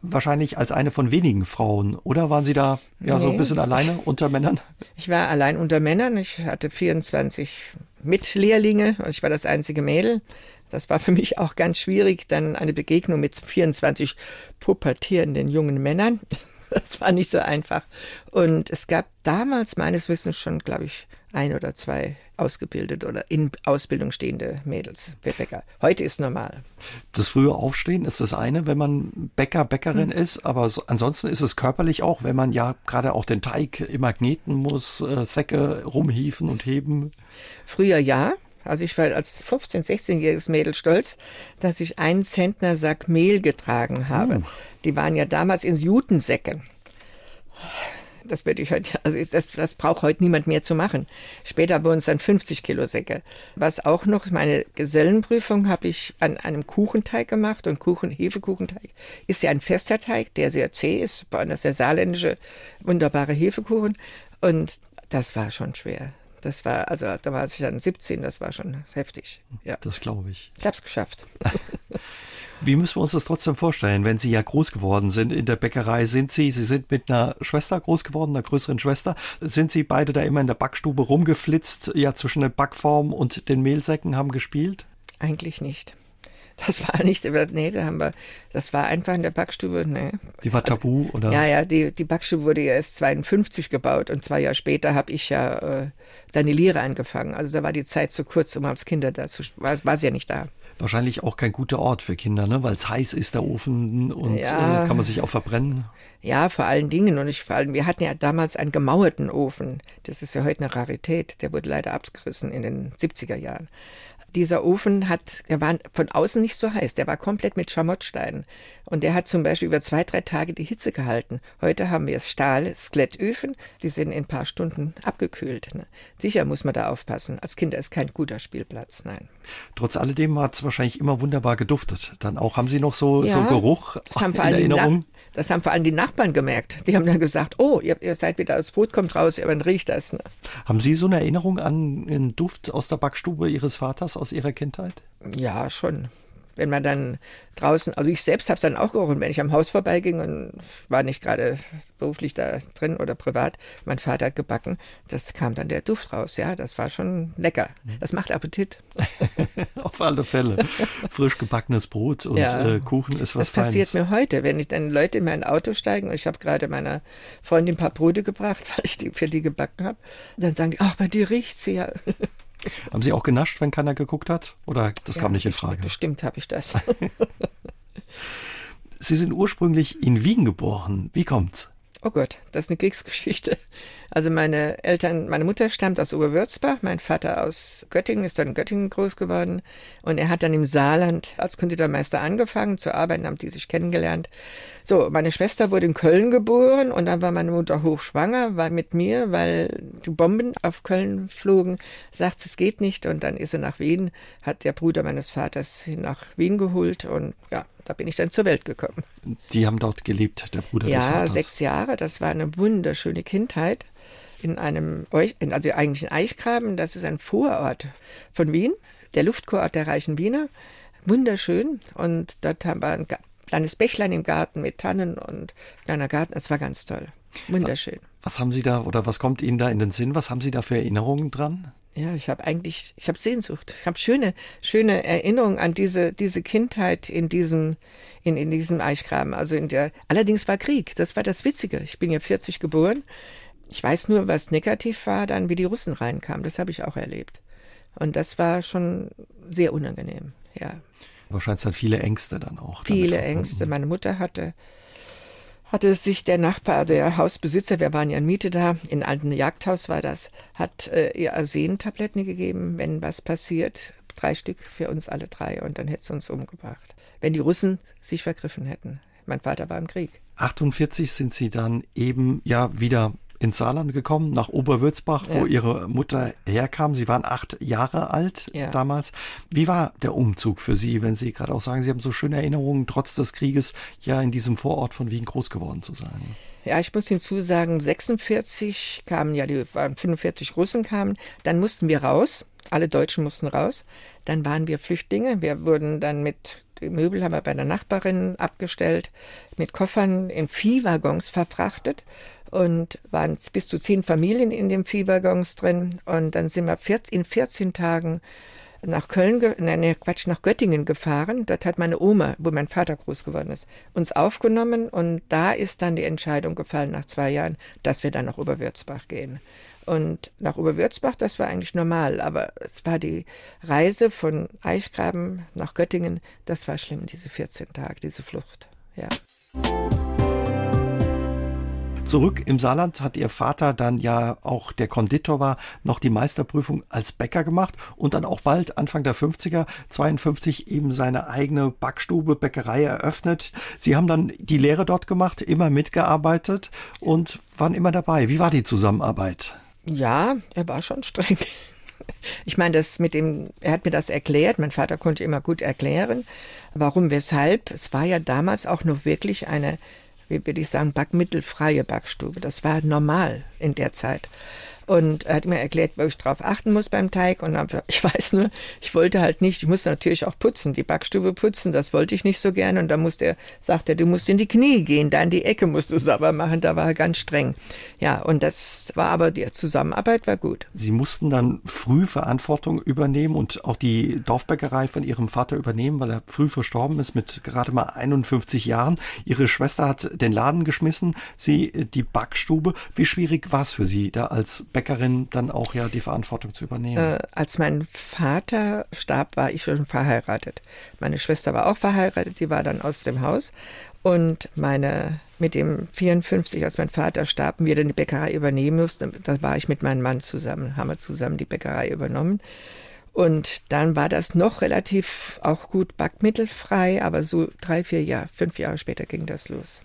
Wahrscheinlich als eine von wenigen Frauen. Oder waren Sie da ja nee. so ein bisschen alleine unter Männern? Ich war allein unter Männern. Ich hatte 24 Mitlehrlinge und ich war das einzige Mädel. Das war für mich auch ganz schwierig, dann eine Begegnung mit 24 pubertierenden jungen Männern. Das war nicht so einfach. Und es gab damals meines Wissens schon, glaube ich, ein oder zwei ausgebildete oder in Ausbildung stehende Mädels, Bäcker. Heute ist normal. Das frühe Aufstehen ist das eine, wenn man Bäcker, Bäckerin hm. ist, aber so, ansonsten ist es körperlich auch, wenn man ja gerade auch den Teig immer kneten muss, äh, Säcke rumhieven und heben. Früher ja, also ich war als 15-, 16-jähriges Mädel stolz, dass ich einen Zentner Sack Mehl getragen habe. Uh. Die waren ja damals in Jutensäcken. Das würde ich heute, also das, das braucht heute niemand mehr zu machen. Später wurden es dann 50 Kilo Säcke. Was auch noch, meine Gesellenprüfung habe ich an einem Kuchenteig gemacht und Kuchen, Hefekuchenteig ist ja ein fester Teig, der sehr zäh ist. Ist der saarländische wunderbare Hefekuchen. Und das war schon schwer. Das war, also da war ich dann 17, das war schon heftig. Ja. Das glaube ich. Ich habe es geschafft. Wie müssen wir uns das trotzdem vorstellen, wenn Sie ja groß geworden sind in der Bäckerei? Sind Sie, Sie sind mit einer Schwester groß geworden, einer größeren Schwester. Sind Sie beide da immer in der Backstube rumgeflitzt, ja, zwischen den Backformen und den Mehlsäcken haben gespielt? Eigentlich nicht. Das war nicht, nee, da haben wir, das war einfach in der Backstube, nee. Die war tabu, also, oder? Ja, ja, die, die Backstube wurde ja erst 52 gebaut und zwei Jahre später habe ich ja äh, dann die Lehre angefangen. Also da war die Zeit zu kurz, um als Kinder da zu, war, war sie ja nicht da. Wahrscheinlich auch kein guter Ort für Kinder, ne? weil es heiß ist, der Ofen und ja, äh, kann man sich auch verbrennen. Ja, vor allen Dingen. Und ich vor allem, wir hatten ja damals einen gemauerten Ofen. Das ist ja heute eine Rarität. Der wurde leider abgerissen in den 70er Jahren dieser Ofen hat, der war von außen nicht so heiß, der war komplett mit Schamottsteinen. Und der hat zum Beispiel über zwei, drei Tage die Hitze gehalten. Heute haben wir Stahl, Skelettöfen, die sind in ein paar Stunden abgekühlt. Ne? Sicher muss man da aufpassen. Als Kinder ist kein guter Spielplatz, nein. Trotz alledem hat es wahrscheinlich immer wunderbar geduftet. Dann auch, haben Sie noch so, ja, so Geruch das haben in Erinnerung? Das haben vor allem die Nachbarn gemerkt. Die haben dann gesagt, oh, ihr, ihr seid wieder, das Brot kommt raus, man riecht das. Ne? Haben Sie so eine Erinnerung an den Duft aus der Backstube Ihres Vaters aus Ihrer Kindheit? Ja, schon wenn man dann draußen, also ich selbst habe es dann auch gerochen, wenn ich am Haus vorbeiging und war nicht gerade beruflich da drin oder privat, mein Vater hat gebacken, das kam dann der Duft raus, ja, das war schon lecker. Das macht Appetit. Auf alle Fälle. Frisch gebackenes Brot und ja, äh, Kuchen ist was Das passiert Feines. mir heute, wenn ich dann Leute in mein Auto steigen und ich habe gerade meiner Freundin ein paar Brote gebracht, weil ich die für die gebacken habe, dann sagen die, ach, bei dir riecht sie ja. Haben Sie auch genascht, wenn keiner geguckt hat? Oder das ja, kam nicht in Frage? Bestimmt habe ich das. Sie sind ursprünglich in Wien geboren. Wie kommt's? Oh Gott, das ist eine Kriegsgeschichte. Also meine Eltern, meine Mutter stammt aus Oberwürzbach, mein Vater aus Göttingen, ist dann in Göttingen groß geworden und er hat dann im Saarland als Konditormeister angefangen zu arbeiten, haben die sich kennengelernt. So, meine Schwester wurde in Köln geboren und dann war meine Mutter hochschwanger, war mit mir, weil die Bomben auf Köln flogen, sagt, es geht nicht und dann ist sie nach Wien, hat der Bruder meines Vaters nach Wien geholt und ja, da bin ich dann zur Welt gekommen. Die haben dort gelebt, der Bruder ja, des Vaters? Ja, sechs Jahre, das war eine wunderschöne Kindheit in einem, also eigentlich in Eichgraben, das ist ein Vorort von Wien, der Luftkurort der reichen Wiener, wunderschön und dort haben wir ein kleines Bächlein im Garten mit Tannen und kleiner Garten. Es war ganz toll. Wunderschön. Was haben Sie da oder was kommt Ihnen da in den Sinn? Was haben Sie da für Erinnerungen dran? Ja, ich habe eigentlich, ich habe Sehnsucht. Ich habe schöne, schöne Erinnerungen an diese, diese Kindheit in diesem, in, in diesem Eichgraben. Also in der, allerdings war Krieg. Das war das Witzige. Ich bin ja 40 geboren. Ich weiß nur, was negativ war, dann wie die Russen reinkamen. Das habe ich auch erlebt. Und das war schon sehr unangenehm, ja. Wahrscheinlich dann viele Ängste dann auch. Viele Ängste. Meine Mutter hatte hatte sich der Nachbar, der Hausbesitzer, wir waren ja in Miete da, in alten Jagdhaus war das, hat äh, ihr Arsentabletten gegeben, wenn was passiert, drei Stück für uns alle drei und dann hätte sie uns umgebracht. Wenn die Russen sich vergriffen hätten. Mein Vater war im Krieg. 48 sind Sie dann eben ja wieder ins Saarland gekommen, nach Oberwürzbach, ja. wo ihre Mutter herkam. Sie waren acht Jahre alt ja. damals. Wie war der Umzug für Sie, wenn Sie gerade auch sagen, Sie haben so schöne Erinnerungen, trotz des Krieges ja in diesem Vorort von Wien groß geworden zu sein? Ja, ich muss hinzusagen, 46 kamen ja, die 45 Russen kamen, dann mussten wir raus, alle Deutschen mussten raus, dann waren wir Flüchtlinge, wir wurden dann mit Möbel haben wir bei der Nachbarin abgestellt, mit Koffern in Viehwaggons verfrachtet und waren bis zu zehn Familien in den Viehwaggons drin. Und dann sind wir in 14 Tagen nach Köln, nein, Quatsch, nach Göttingen gefahren. Dort hat meine Oma, wo mein Vater groß geworden ist, uns aufgenommen und da ist dann die Entscheidung gefallen nach zwei Jahren, dass wir dann nach Oberwürzbach gehen. Und nach Oberwürzbach, das war eigentlich normal, aber es war die Reise von Eichgraben nach Göttingen, das war schlimm, diese 14 Tage, diese Flucht, ja. Zurück im Saarland hat ihr Vater dann ja auch der Konditor war, noch die Meisterprüfung als Bäcker gemacht und dann auch bald Anfang der 50er, 52 eben seine eigene Backstube, Bäckerei eröffnet. Sie haben dann die Lehre dort gemacht, immer mitgearbeitet und waren immer dabei. Wie war die Zusammenarbeit? Ja, er war schon streng. Ich meine, das mit dem, er hat mir das erklärt. Mein Vater konnte immer gut erklären, warum, weshalb. Es war ja damals auch noch wirklich eine wie würde ich sagen, backmittelfreie Backstube. Das war normal in der Zeit. Und er hat mir erklärt, wo ich drauf achten muss beim Teig. Und ich weiß nur, ich wollte halt nicht, ich musste natürlich auch putzen, die Backstube putzen, das wollte ich nicht so gerne. Und da musste er, sagte er, du musst in die Knie gehen, da in die Ecke musst du sauber machen. Da war er ganz streng. Ja, und das war aber, die Zusammenarbeit war gut. Sie mussten dann früh Verantwortung übernehmen und auch die Dorfbäckerei von ihrem Vater übernehmen, weil er früh verstorben ist mit gerade mal 51 Jahren. Ihre Schwester hat den Laden geschmissen, sie die Backstube. Wie schwierig war es für Sie, da als Bäckerin dann auch ja die Verantwortung zu übernehmen? Äh, als mein Vater starb, war ich schon verheiratet. Meine Schwester war auch verheiratet, die war dann aus dem Haus. Und meine, mit dem 54, als mein Vater starb wir dann die Bäckerei übernehmen mussten, da war ich mit meinem Mann zusammen, haben wir zusammen die Bäckerei übernommen. Und dann war das noch relativ auch gut backmittelfrei, aber so drei, vier Jahre, fünf Jahre später ging das los.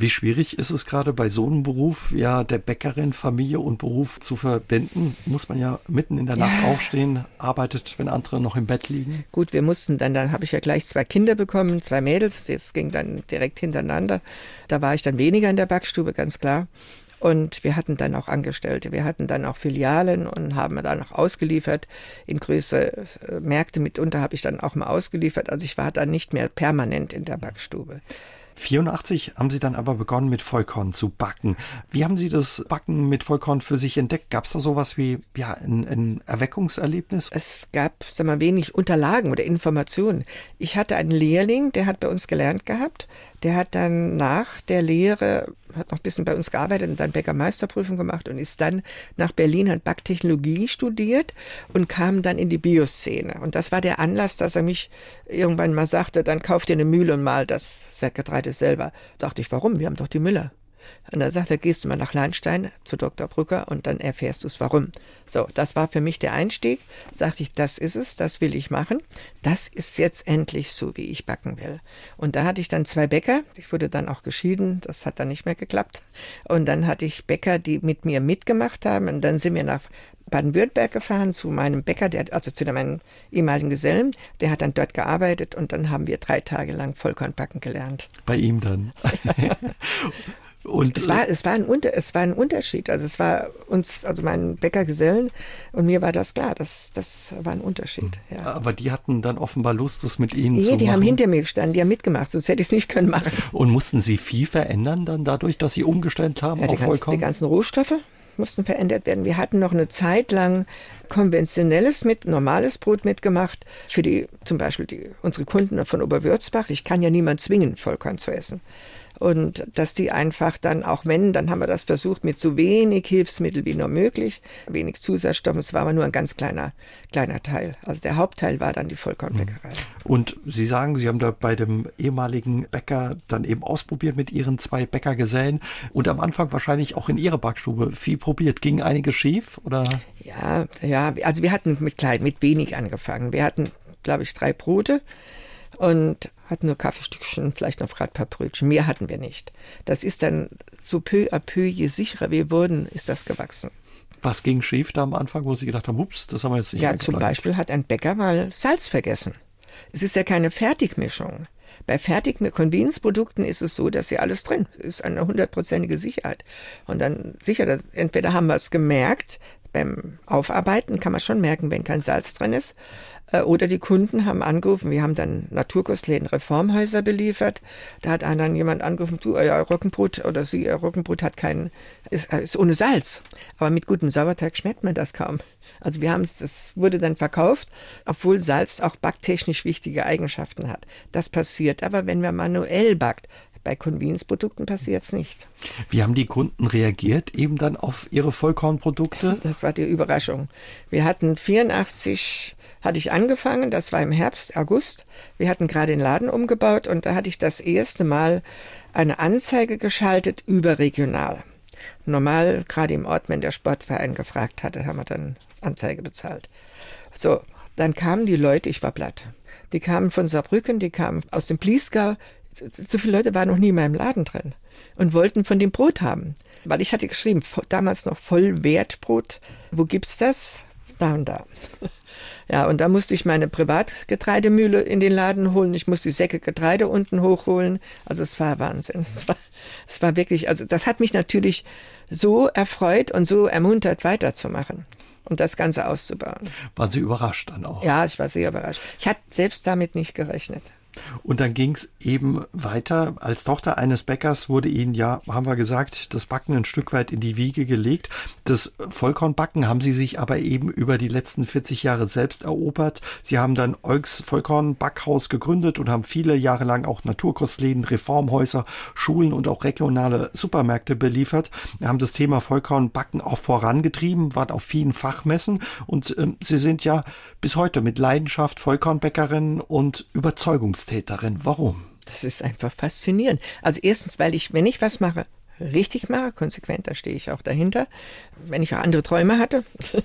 Wie schwierig ist es gerade bei so einem Beruf, ja, der Bäckerin, Familie und Beruf zu verbinden? Muss man ja mitten in der Nacht ja. aufstehen, arbeitet, wenn andere noch im Bett liegen? Gut, wir mussten dann, dann habe ich ja gleich zwei Kinder bekommen, zwei Mädels, das ging dann direkt hintereinander. Da war ich dann weniger in der Backstube, ganz klar. Und wir hatten dann auch Angestellte, wir hatten dann auch Filialen und haben dann auch ausgeliefert in größere äh, Märkte. Mitunter habe ich dann auch mal ausgeliefert. Also ich war dann nicht mehr permanent in der Backstube. 84 haben Sie dann aber begonnen mit Vollkorn zu backen. Wie haben Sie das Backen mit Vollkorn für sich entdeckt? Gab es da sowas wie ja, ein, ein Erweckungserlebnis? Es gab sag mal, wenig Unterlagen oder Informationen. Ich hatte einen Lehrling, der hat bei uns gelernt gehabt. Der hat dann nach der Lehre, hat noch ein bisschen bei uns gearbeitet und dann Bäckermeisterprüfung gemacht und ist dann nach Berlin, hat Backtechnologie studiert und kam dann in die Bioszene. Und das war der Anlass, dass er mich irgendwann mal sagte, dann kauf dir eine Mühle und mal das Säckegetreide selber. Da dachte ich, warum? Wir haben doch die Müller. Und dann sagt er, gehst du mal nach Leinstein zu Dr. Brücker und dann erfährst du es, warum. So, das war für mich der Einstieg. Sagte ich, das ist es, das will ich machen. Das ist jetzt endlich so, wie ich backen will. Und da hatte ich dann zwei Bäcker. Ich wurde dann auch geschieden. Das hat dann nicht mehr geklappt. Und dann hatte ich Bäcker, die mit mir mitgemacht haben. Und dann sind wir nach Baden-Württemberg gefahren zu meinem Bäcker, der, also zu meinem ehemaligen Gesellen. Der hat dann dort gearbeitet und dann haben wir drei Tage lang Vollkornbacken gelernt. Bei ihm dann. Und es war, es war ein Unter, es war ein Unterschied. Also es war uns, also meinen Bäckergesellen und mir war das klar, das, das war ein Unterschied. Hm. Ja. Aber die hatten dann offenbar Lust, das mit Ihnen nee, zu machen. die haben hinter mir gestanden, die haben mitgemacht, sonst hätte ich es nicht können machen. Und mussten Sie viel verändern dann dadurch, dass Sie umgestellt haben ja, die ganzen, Die ganzen Rohstoffe, mussten verändert werden. Wir hatten noch eine Zeit lang konventionelles mit, normales Brot mitgemacht. Für die, zum Beispiel die, unsere Kunden von Oberwürzbach. Ich kann ja niemand zwingen, Vollkorn zu essen und dass die einfach dann, auch wenn, dann haben wir das versucht mit so wenig Hilfsmittel wie nur möglich, wenig Zusatzstoffen, es war aber nur ein ganz kleiner, kleiner Teil. Also der Hauptteil war dann die Vollkornbäckerei. Mhm. Und Sie sagen, Sie haben da bei dem ehemaligen Bäcker dann eben ausprobiert mit Ihren zwei Bäckergesellen und am Anfang wahrscheinlich auch in Ihrer Backstube viel probiert. Ging einiges schief oder? Ja, ja, also wir hatten mit klein, mit wenig angefangen. Wir hatten, glaube ich, drei Brote und hatten nur Kaffeestückchen, vielleicht noch gerade ein paar Brötchen. Mehr hatten wir nicht. Das ist dann so peu à peu, je sicherer wir wurden, ist das gewachsen. Was ging schief da am Anfang, wo Sie gedacht haben, ups, das haben wir jetzt nicht Ja, zum Beispiel hat ein Bäcker mal Salz vergessen. Es ist ja keine Fertigmischung. Bei fertigen Convenience-Produkten ist es so, dass sie alles drin ist, eine hundertprozentige Sicherheit. Und dann sicher, dass, entweder haben wir es gemerkt, beim Aufarbeiten kann man schon merken, wenn kein Salz drin ist. Äh, oder die Kunden haben angerufen, wir haben dann Naturkostläden, Reformhäuser beliefert. Da hat dann jemand angerufen, du, euer Roggenbrot oder sie, euer Roggenbrot hat kein, ist, ist ohne Salz. Aber mit gutem Sauerteig schmeckt man das kaum. Also wir haben es, das wurde dann verkauft, obwohl Salz auch backtechnisch wichtige Eigenschaften hat. Das passiert aber, wenn man manuell backt. Bei Convenience-Produkten passiert es nicht. Wie haben die Kunden reagiert eben dann auf ihre Vollkornprodukte? Das war die Überraschung. Wir hatten 84 hatte ich angefangen, das war im Herbst, August. Wir hatten gerade den Laden umgebaut und da hatte ich das erste Mal eine Anzeige geschaltet überregional. Normal, gerade im Ort, wenn der Sportverein gefragt hatte, haben wir dann Anzeige bezahlt. So, dann kamen die Leute, ich war platt. Die kamen von Saarbrücken, die kamen aus dem Bliesgau, so viele Leute waren noch nie in meinem Laden drin und wollten von dem Brot haben. Weil ich hatte geschrieben, damals noch Vollwertbrot. Wo gibt's das? Da und da. Ja, und da musste ich meine Privatgetreidemühle in den Laden holen. Ich musste die Säcke Getreide unten hochholen. Also es war Wahnsinn. Es war, es war wirklich, also das hat mich natürlich so erfreut und so ermuntert, weiterzumachen und das Ganze auszubauen. Waren Sie überrascht dann auch? Ja, ich war sehr überrascht. Ich hatte selbst damit nicht gerechnet. Und dann ging es eben weiter. Als Tochter eines Bäckers wurde Ihnen ja, haben wir gesagt, das Backen ein Stück weit in die Wiege gelegt. Das Vollkornbacken haben Sie sich aber eben über die letzten 40 Jahre selbst erobert. Sie haben dann Eugs Vollkornbackhaus gegründet und haben viele Jahre lang auch Naturkostläden, Reformhäuser, Schulen und auch regionale Supermärkte beliefert. Wir haben das Thema Vollkornbacken auch vorangetrieben, waren auf vielen Fachmessen und äh, Sie sind ja bis heute mit Leidenschaft Vollkornbäckerin und Überzeugungs Überfallstäterin. Warum? Das ist einfach faszinierend. Also erstens, weil ich, wenn ich was mache, richtig mache, konsequent, da stehe ich auch dahinter, wenn ich auch andere Träume hatte.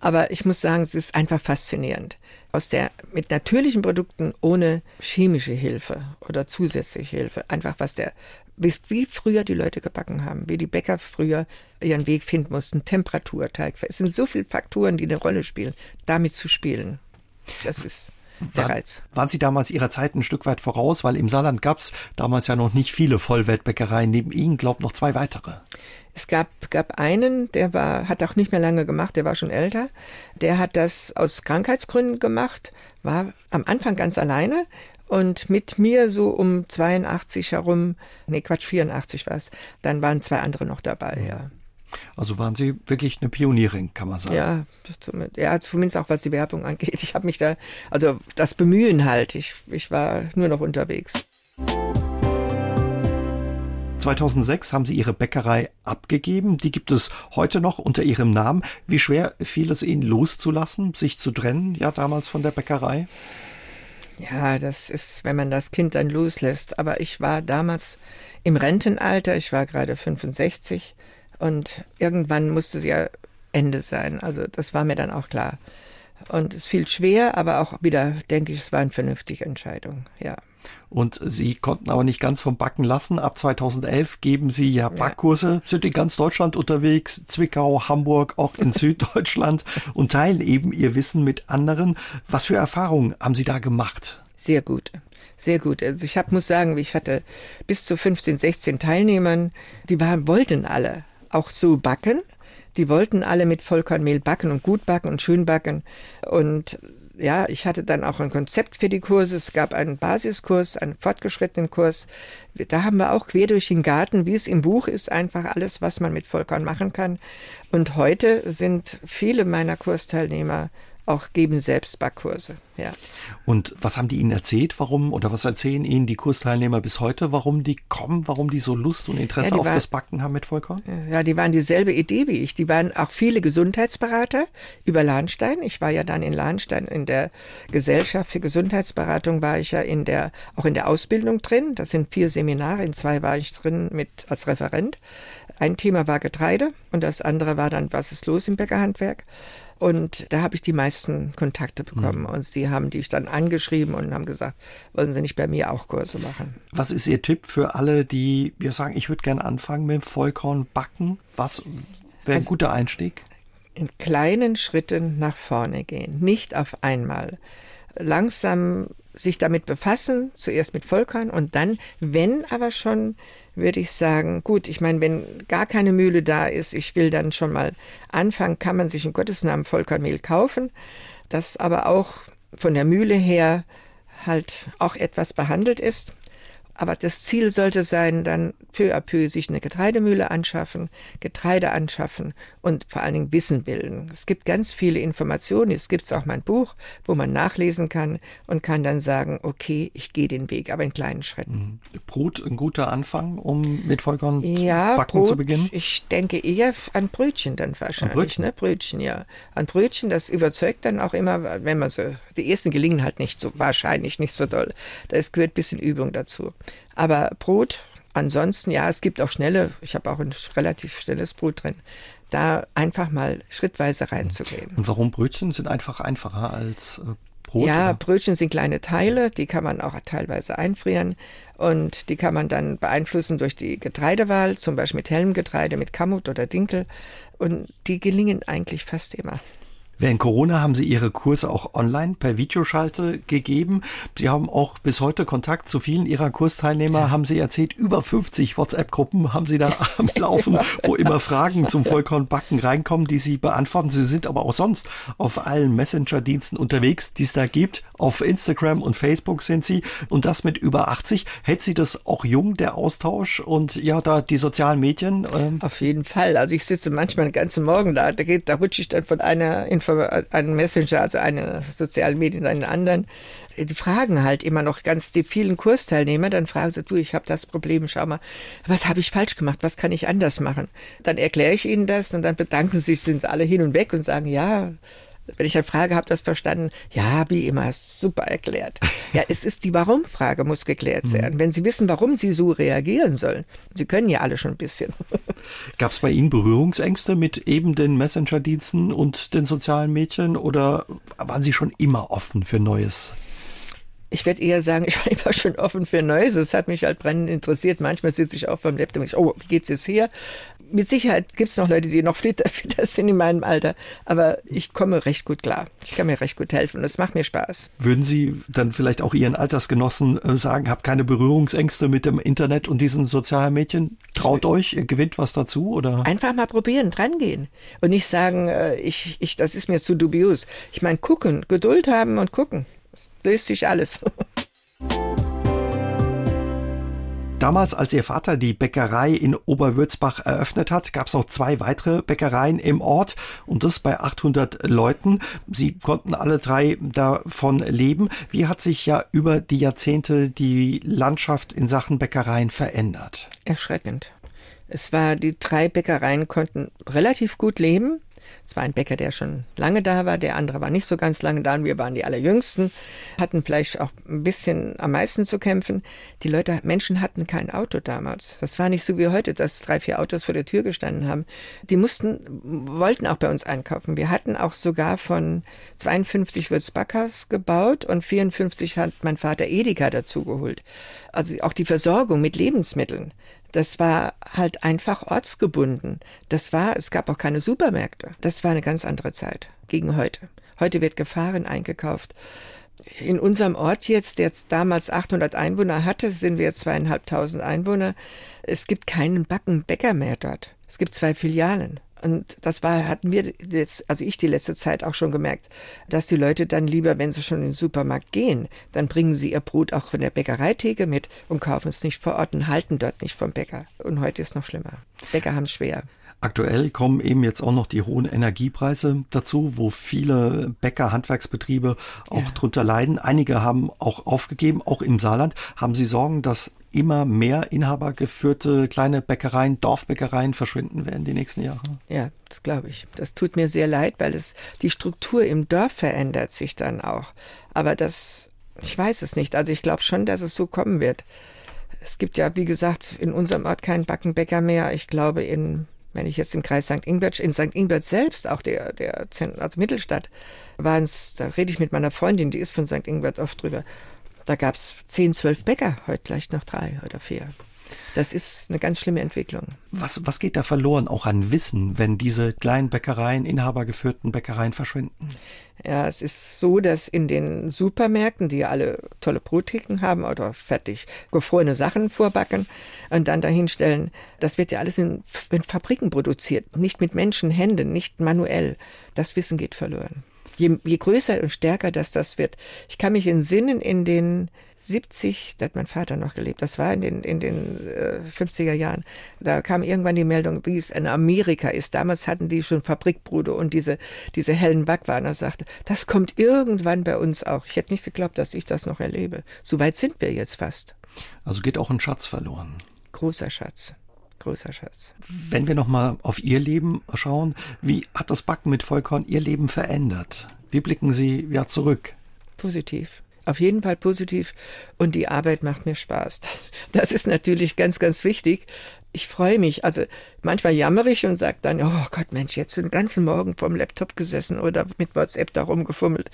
Aber ich muss sagen, es ist einfach faszinierend. Aus der, mit natürlichen Produkten ohne chemische Hilfe oder zusätzliche Hilfe, einfach was der, wie früher die Leute gebacken haben, wie die Bäcker früher ihren Weg finden mussten, Temperatur, Teig. Es sind so viele Faktoren, die eine Rolle spielen, damit zu spielen. Das ist der Reiz. Waren Sie damals Ihrer Zeit ein Stück weit voraus? Weil im Saarland gab es damals ja noch nicht viele Vollwertbäckereien. Neben Ihnen, glaubt noch zwei weitere. Es gab, gab einen, der war, hat auch nicht mehr lange gemacht, der war schon älter. Der hat das aus Krankheitsgründen gemacht, war am Anfang ganz alleine und mit mir so um 82 herum, nee Quatsch, 84 war es, dann waren zwei andere noch dabei, ja. Also waren Sie wirklich eine Pionierin, kann man sagen. Ja, ja zumindest auch was die Werbung angeht. Ich habe mich da, also das Bemühen halt, ich, ich war nur noch unterwegs. 2006 haben Sie Ihre Bäckerei abgegeben. Die gibt es heute noch unter Ihrem Namen. Wie schwer fiel es Ihnen loszulassen, sich zu trennen, ja, damals von der Bäckerei? Ja, das ist, wenn man das Kind dann loslässt. Aber ich war damals im Rentenalter, ich war gerade 65 und irgendwann musste es ja Ende sein. Also das war mir dann auch klar. Und es fiel schwer, aber auch wieder, denke ich, es war eine vernünftige Entscheidung, ja. Und Sie konnten aber nicht ganz vom Backen lassen. Ab 2011 geben Sie ja Backkurse, ja. sind in ganz Deutschland unterwegs, Zwickau, Hamburg, auch in Süddeutschland und teilen eben Ihr Wissen mit anderen. Was für Erfahrungen haben Sie da gemacht? Sehr gut. Sehr gut. Also ich hab, muss sagen, ich hatte bis zu 15, 16 Teilnehmern, die waren, wollten alle auch so backen. Die wollten alle mit Vollkornmehl backen und gut backen und schön backen. Und ja, ich hatte dann auch ein Konzept für die Kurse. Es gab einen Basiskurs, einen fortgeschrittenen Kurs. Da haben wir auch quer durch den Garten, wie es im Buch ist, einfach alles, was man mit Vollkorn machen kann. Und heute sind viele meiner Kursteilnehmer auch geben selbst Backkurse. Ja. Und was haben die Ihnen erzählt, warum oder was erzählen Ihnen die Kursteilnehmer bis heute, warum die kommen, warum die so Lust und Interesse ja, auf waren, das Backen haben mit Vollkorn? Ja, die waren dieselbe Idee wie ich. Die waren auch viele Gesundheitsberater über Lahnstein. Ich war ja dann in Lahnstein in der Gesellschaft für Gesundheitsberatung war ich ja in der auch in der Ausbildung drin. Das sind vier Seminare, in zwei war ich drin mit als Referent. Ein Thema war Getreide und das andere war dann was ist los im Bäckerhandwerk. Und da habe ich die meisten Kontakte bekommen. Mhm. Und sie haben dich dann angeschrieben und haben gesagt, wollen Sie nicht bei mir auch Kurse machen? Was ist Ihr Tipp für alle, die wir sagen, ich würde gerne anfangen mit Vollkorn backen? Was wäre ein also, guter Einstieg? In kleinen Schritten nach vorne gehen, nicht auf einmal. Langsam sich damit befassen, zuerst mit Vollkorn und dann, wenn aber schon würde ich sagen, gut, ich meine, wenn gar keine Mühle da ist, ich will dann schon mal anfangen, kann man sich in Gottes Namen Vollkornmehl kaufen, das aber auch von der Mühle her halt auch etwas behandelt ist. Aber das Ziel sollte sein, dann peu à peu sich eine Getreidemühle anschaffen, Getreide anschaffen und vor allen Dingen Wissen bilden. Es gibt ganz viele Informationen. Es gibt auch mein Buch, wo man nachlesen kann und kann dann sagen, okay, ich gehe den Weg, aber in kleinen Schritten. Mhm. Brot ein guter Anfang, um mit Vollkorn ja, backen Brot, zu beginnen? Ich denke eher an Brötchen dann wahrscheinlich. An Brötchen? Ne? Brötchen, ja. An Brötchen, das überzeugt dann auch immer, wenn man so, die ersten gelingen halt nicht so, wahrscheinlich nicht so doll. Da gehört ein bisschen Übung dazu. Aber Brot, ansonsten, ja, es gibt auch schnelle, ich habe auch ein relativ schnelles Brot drin, da einfach mal schrittweise reinzugehen. Und warum Brötchen sind einfach einfacher als äh, Brot? Ja, oder? Brötchen sind kleine Teile, die kann man auch teilweise einfrieren und die kann man dann beeinflussen durch die Getreidewahl, zum Beispiel mit hellem Getreide, mit Kamut oder Dinkel und die gelingen eigentlich fast immer. Während Corona haben Sie Ihre Kurse auch online per Videoschalte gegeben. Sie haben auch bis heute Kontakt zu vielen Ihrer Kursteilnehmer, ja. haben Sie erzählt. Über 50 WhatsApp-Gruppen haben Sie da am Laufen, wo immer Fragen zum Vollkornbacken reinkommen, die Sie beantworten. Sie sind aber auch sonst auf allen Messenger-Diensten unterwegs, die es da gibt. Auf Instagram und Facebook sind Sie. Und das mit über 80. Hält Sie das auch jung, der Austausch und ja, da die sozialen Medien? Ähm? Auf jeden Fall. Also ich sitze manchmal den ganzen Morgen da. Da, geht, da rutsche ich dann von einer Information einen Messenger, also eine sozialen Medien, einen anderen, die fragen halt immer noch ganz die vielen Kursteilnehmer, dann fragen sie, du, ich habe das Problem, schau mal, was habe ich falsch gemacht, was kann ich anders machen? Dann erkläre ich ihnen das und dann bedanken sich, sind sie alle hin und weg und sagen, ja, wenn ich eine Frage habe, das verstanden, ja, wie immer, super erklärt. Ja, es ist die Warum-Frage, muss geklärt mhm. werden. Wenn Sie wissen, warum Sie so reagieren sollen, Sie können ja alle schon ein bisschen. Gab es bei Ihnen Berührungsängste mit eben den Messenger-Diensten und den sozialen Medien oder waren Sie schon immer offen für Neues? ich werde eher sagen, ich war immer schon offen für Neues. Es hat mich halt brennend interessiert. Manchmal sitze ich auch beim Laptop und ich, oh, wie geht's jetzt hier? Mit Sicherheit gibt es noch Leute, die noch fitter, sind in meinem Alter. Aber ich komme recht gut klar. Ich kann mir recht gut helfen und es macht mir Spaß. Würden Sie dann vielleicht auch Ihren Altersgenossen äh, sagen, habt keine Berührungsängste mit dem Internet und diesen sozialen Medien? Traut euch, ihr gewinnt was dazu? Oder? Einfach mal probieren, drangehen. Und nicht sagen, äh, ich, ich, das ist mir zu dubios. Ich meine, gucken, Geduld haben und gucken. Es löst sich alles. Damals, als ihr Vater die Bäckerei in Oberwürzbach eröffnet hat, gab es noch zwei weitere Bäckereien im Ort und das bei 800 Leuten. Sie konnten alle drei davon leben. Wie hat sich ja über die Jahrzehnte die Landschaft in Sachen Bäckereien verändert? Erschreckend. Es war, die drei Bäckereien konnten relativ gut leben. Es war ein Bäcker, der schon lange da war, der andere war nicht so ganz lange da und wir waren die allerjüngsten, hatten vielleicht auch ein bisschen am meisten zu kämpfen. Die Leute, Menschen hatten kein Auto damals. Das war nicht so wie heute, dass drei, vier Autos vor der Tür gestanden haben. Die mussten, wollten auch bei uns einkaufen. Wir hatten auch sogar von 52 Wirts Backhaus gebaut und 54 hat mein Vater Edeka dazugeholt. Also auch die Versorgung mit Lebensmitteln das war halt einfach ortsgebunden. Das war, es gab auch keine Supermärkte. Das war eine ganz andere Zeit gegen heute. Heute wird gefahren eingekauft. In unserem Ort jetzt, der damals 800 Einwohner hatte, sind wir zweieinhalbtausend Einwohner. Es gibt keinen Backenbäcker mehr dort. Es gibt zwei Filialen. Und das war, hatten wir jetzt, also ich die letzte Zeit auch schon gemerkt, dass die Leute dann lieber, wenn sie schon in den Supermarkt gehen, dann bringen sie ihr Brot auch von der Bäckereitheke mit und kaufen es nicht vor Ort und halten dort nicht vom Bäcker. Und heute ist noch schlimmer. Bäcker haben es schwer. Aktuell kommen eben jetzt auch noch die hohen Energiepreise dazu, wo viele Bäcker, Handwerksbetriebe auch ja. drunter leiden. Einige haben auch aufgegeben, auch im Saarland. Haben Sie Sorgen, dass immer mehr inhabergeführte kleine Bäckereien, Dorfbäckereien verschwinden werden die nächsten Jahre? Ja, das glaube ich. Das tut mir sehr leid, weil es die Struktur im Dorf verändert sich dann auch. Aber das, ich weiß es nicht. Also ich glaube schon, dass es so kommen wird. Es gibt ja, wie gesagt, in unserem Ort keinen Backenbäcker mehr. Ich glaube, in wenn ich jetzt im Kreis St. Ingbert, in St. Ingbert selbst, auch der, der also Mittelstadt, waren es, da rede ich mit meiner Freundin, die ist von St. Ingbert oft drüber, da gab es zehn, zwölf Bäcker, heute vielleicht noch drei oder vier. Das ist eine ganz schlimme Entwicklung. Was, was geht da verloren, auch an Wissen, wenn diese kleinen Bäckereien, inhabergeführten Bäckereien verschwinden? Ja, es ist so, dass in den Supermärkten, die alle tolle Brottheken haben oder fertig gefrorene Sachen vorbacken und dann dahinstellen, das wird ja alles in, in Fabriken produziert, nicht mit Menschenhänden, nicht manuell. Das Wissen geht verloren. Je, je größer und stärker das das wird. Ich kann mich entsinnen in den 70, da hat mein Vater noch gelebt, das war in den, in den äh, 50er Jahren, da kam irgendwann die Meldung, wie es in Amerika ist. Damals hatten die schon Fabrikbruder und diese, diese hellen Backwaren. Er sagte, das kommt irgendwann bei uns auch. Ich hätte nicht geglaubt, dass ich das noch erlebe. So weit sind wir jetzt fast. Also geht auch ein Schatz verloren. Großer Schatz großer Schatz. Wenn wir nochmal auf Ihr Leben schauen, wie hat das Backen mit Vollkorn Ihr Leben verändert? Wie blicken Sie ja zurück? Positiv. Auf jeden Fall positiv und die Arbeit macht mir Spaß. Das ist natürlich ganz, ganz wichtig. Ich freue mich. Also manchmal jammer ich und sage dann, oh Gott, Mensch, jetzt den ganzen Morgen vorm Laptop gesessen oder mit WhatsApp da rumgefummelt.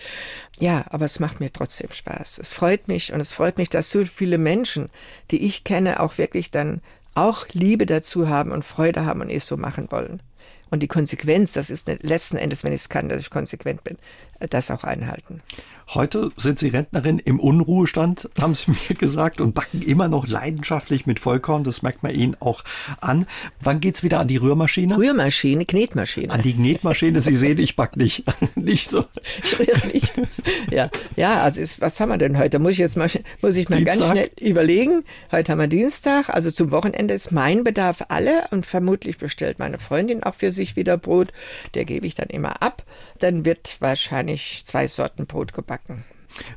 Ja, aber es macht mir trotzdem Spaß. Es freut mich und es freut mich, dass so viele Menschen, die ich kenne, auch wirklich dann auch Liebe dazu haben und Freude haben und es so machen wollen. Und die Konsequenz, das ist letzten Endes, wenn ich es kann, dass ich konsequent bin, das auch einhalten. Heute sind Sie Rentnerin im Unruhestand, haben Sie mir gesagt, und backen immer noch leidenschaftlich mit Vollkorn. Das merkt man Ihnen auch an. Wann geht's wieder an die Rührmaschine? Rührmaschine, Knetmaschine. An die Knetmaschine. Sie sehen, ich back nicht. nicht so. Ich rühre nicht. Ja, ja also ist, was haben wir denn heute? Muss ich jetzt mal, muss ich mal Dienstag. ganz schnell überlegen. Heute haben wir Dienstag. Also zum Wochenende ist mein Bedarf alle und vermutlich bestellt meine Freundin auch für sich wieder Brot. Der gebe ich dann immer ab. Dann wird wahrscheinlich zwei Sorten Brot gebacken.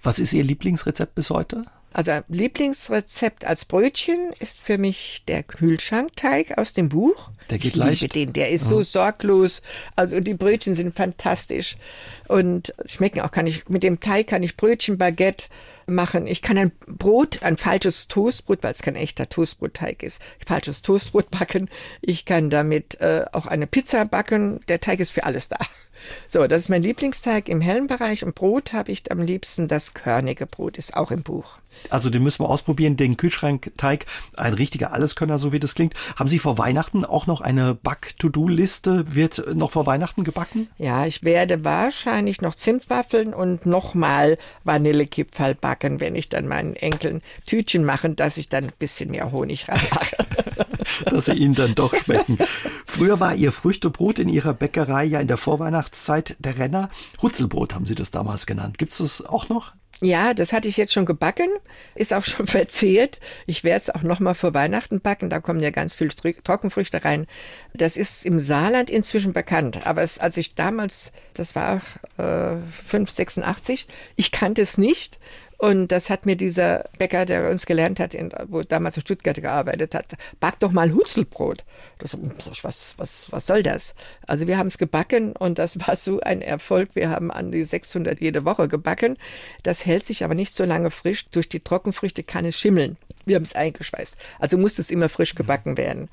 Was ist Ihr Lieblingsrezept bis heute? Also Lieblingsrezept als Brötchen ist für mich der Kühlschrankteig aus dem Buch. Der geht ich leicht. Den, der ist so sorglos. Also die Brötchen sind fantastisch und schmecken auch. Kann ich mit dem Teig kann ich Brötchen, Baguette machen. Ich kann ein Brot, ein falsches Toastbrot, weil es kein echter Toastbrotteig ist, falsches Toastbrot backen. Ich kann damit äh, auch eine Pizza backen. Der Teig ist für alles da. So, das ist mein Lieblingsteig im hellen Bereich. Und Brot habe ich am liebsten das körnige Brot, ist auch im Buch. Also den müssen wir ausprobieren, den Kühlschrankteig, ein richtiger Alleskönner, so wie das klingt. Haben Sie vor Weihnachten auch noch eine Back-to-Do-Liste? Wird noch vor Weihnachten gebacken? Ja, ich werde wahrscheinlich noch Zimtwaffeln und nochmal Vanillekipferl backen, wenn ich dann meinen Enkeln Tütchen mache, dass ich dann ein bisschen mehr Honig ranmache. dass sie ihnen dann doch schmecken. Früher war ihr Früchtebrot in ihrer Bäckerei ja in der Vorweihnachtszeit der Renner. Hutzelbrot haben sie das damals genannt. Gibt es das auch noch? Ja, das hatte ich jetzt schon gebacken, ist auch schon verzehrt. Ich werde es auch noch mal vor Weihnachten backen. Da kommen ja ganz viele Trockenfrüchte rein. Das ist im Saarland inzwischen bekannt. Aber es, als ich damals, das war äh, 586, ich kannte es nicht und das hat mir dieser Bäcker, der uns gelernt hat, in, wo damals in Stuttgart gearbeitet hat, back doch mal Hutzelbrot. Das, was, was, was soll das? Also wir haben es gebacken und das war so ein Erfolg. Wir haben an die 600 jede Woche gebacken. Das hält sich aber nicht so lange frisch. Durch die Trockenfrüchte kann es schimmeln. Wir haben es eingeschweißt. Also muss es immer frisch gebacken werden.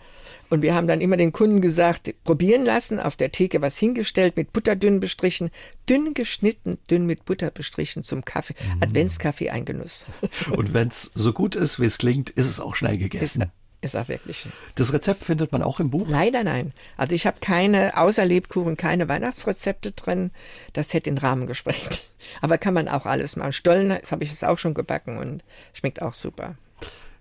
Und wir haben dann immer den Kunden gesagt, probieren lassen, auf der Theke was hingestellt, mit Butter dünn bestrichen, dünn geschnitten, dünn mit Butter bestrichen zum Kaffee. Mm. Adventskaffee ein Genuss. Und wenn es so gut ist, wie es klingt, ist es auch schnell gegessen. Ist, ist auch wirklich. Das Rezept findet man auch im Buch? Leider nein. Also ich habe keine, außer Lebkuchen, keine Weihnachtsrezepte drin. Das hätte den Rahmen gesprengt. Aber kann man auch alles machen. Stollen habe ich es auch schon gebacken und schmeckt auch super.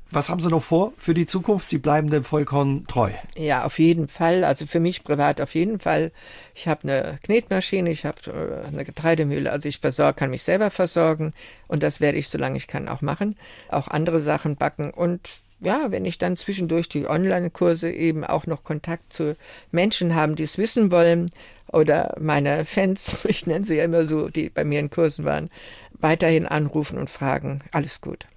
Was haben Sie noch vor für die Zukunft? Sie bleiben dem Vollkorn treu. Ja, auf jeden Fall. Also für mich privat auf jeden Fall. Ich habe eine Knetmaschine, ich habe äh, eine Getreidemühle. Also ich versorge, kann mich selber versorgen und das werde ich, solange ich kann, auch machen. Auch andere Sachen backen und ja, wenn ich dann zwischendurch die Online-Kurse eben auch noch Kontakt zu Menschen haben, die es wissen wollen, oder meine Fans, ich nenne sie ja immer so, die bei mir in Kursen waren, weiterhin anrufen und fragen. Alles gut.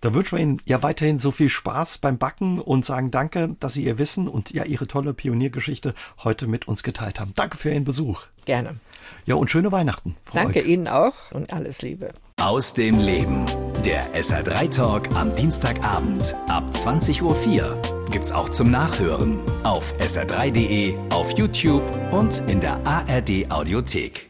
Da wünschen wir Ihnen ja weiterhin so viel Spaß beim Backen und sagen danke, dass Sie Ihr Wissen und ja Ihre tolle Pioniergeschichte heute mit uns geteilt haben. Danke für Ihren Besuch. Gerne. Ja, und schöne Weihnachten. Frau danke Euk. Ihnen auch und alles Liebe. Aus dem Leben. Der SR3 Talk am Dienstagabend ab 20.04 Uhr gibt's auch zum Nachhören auf sr3.de, auf YouTube und in der ARD Audiothek.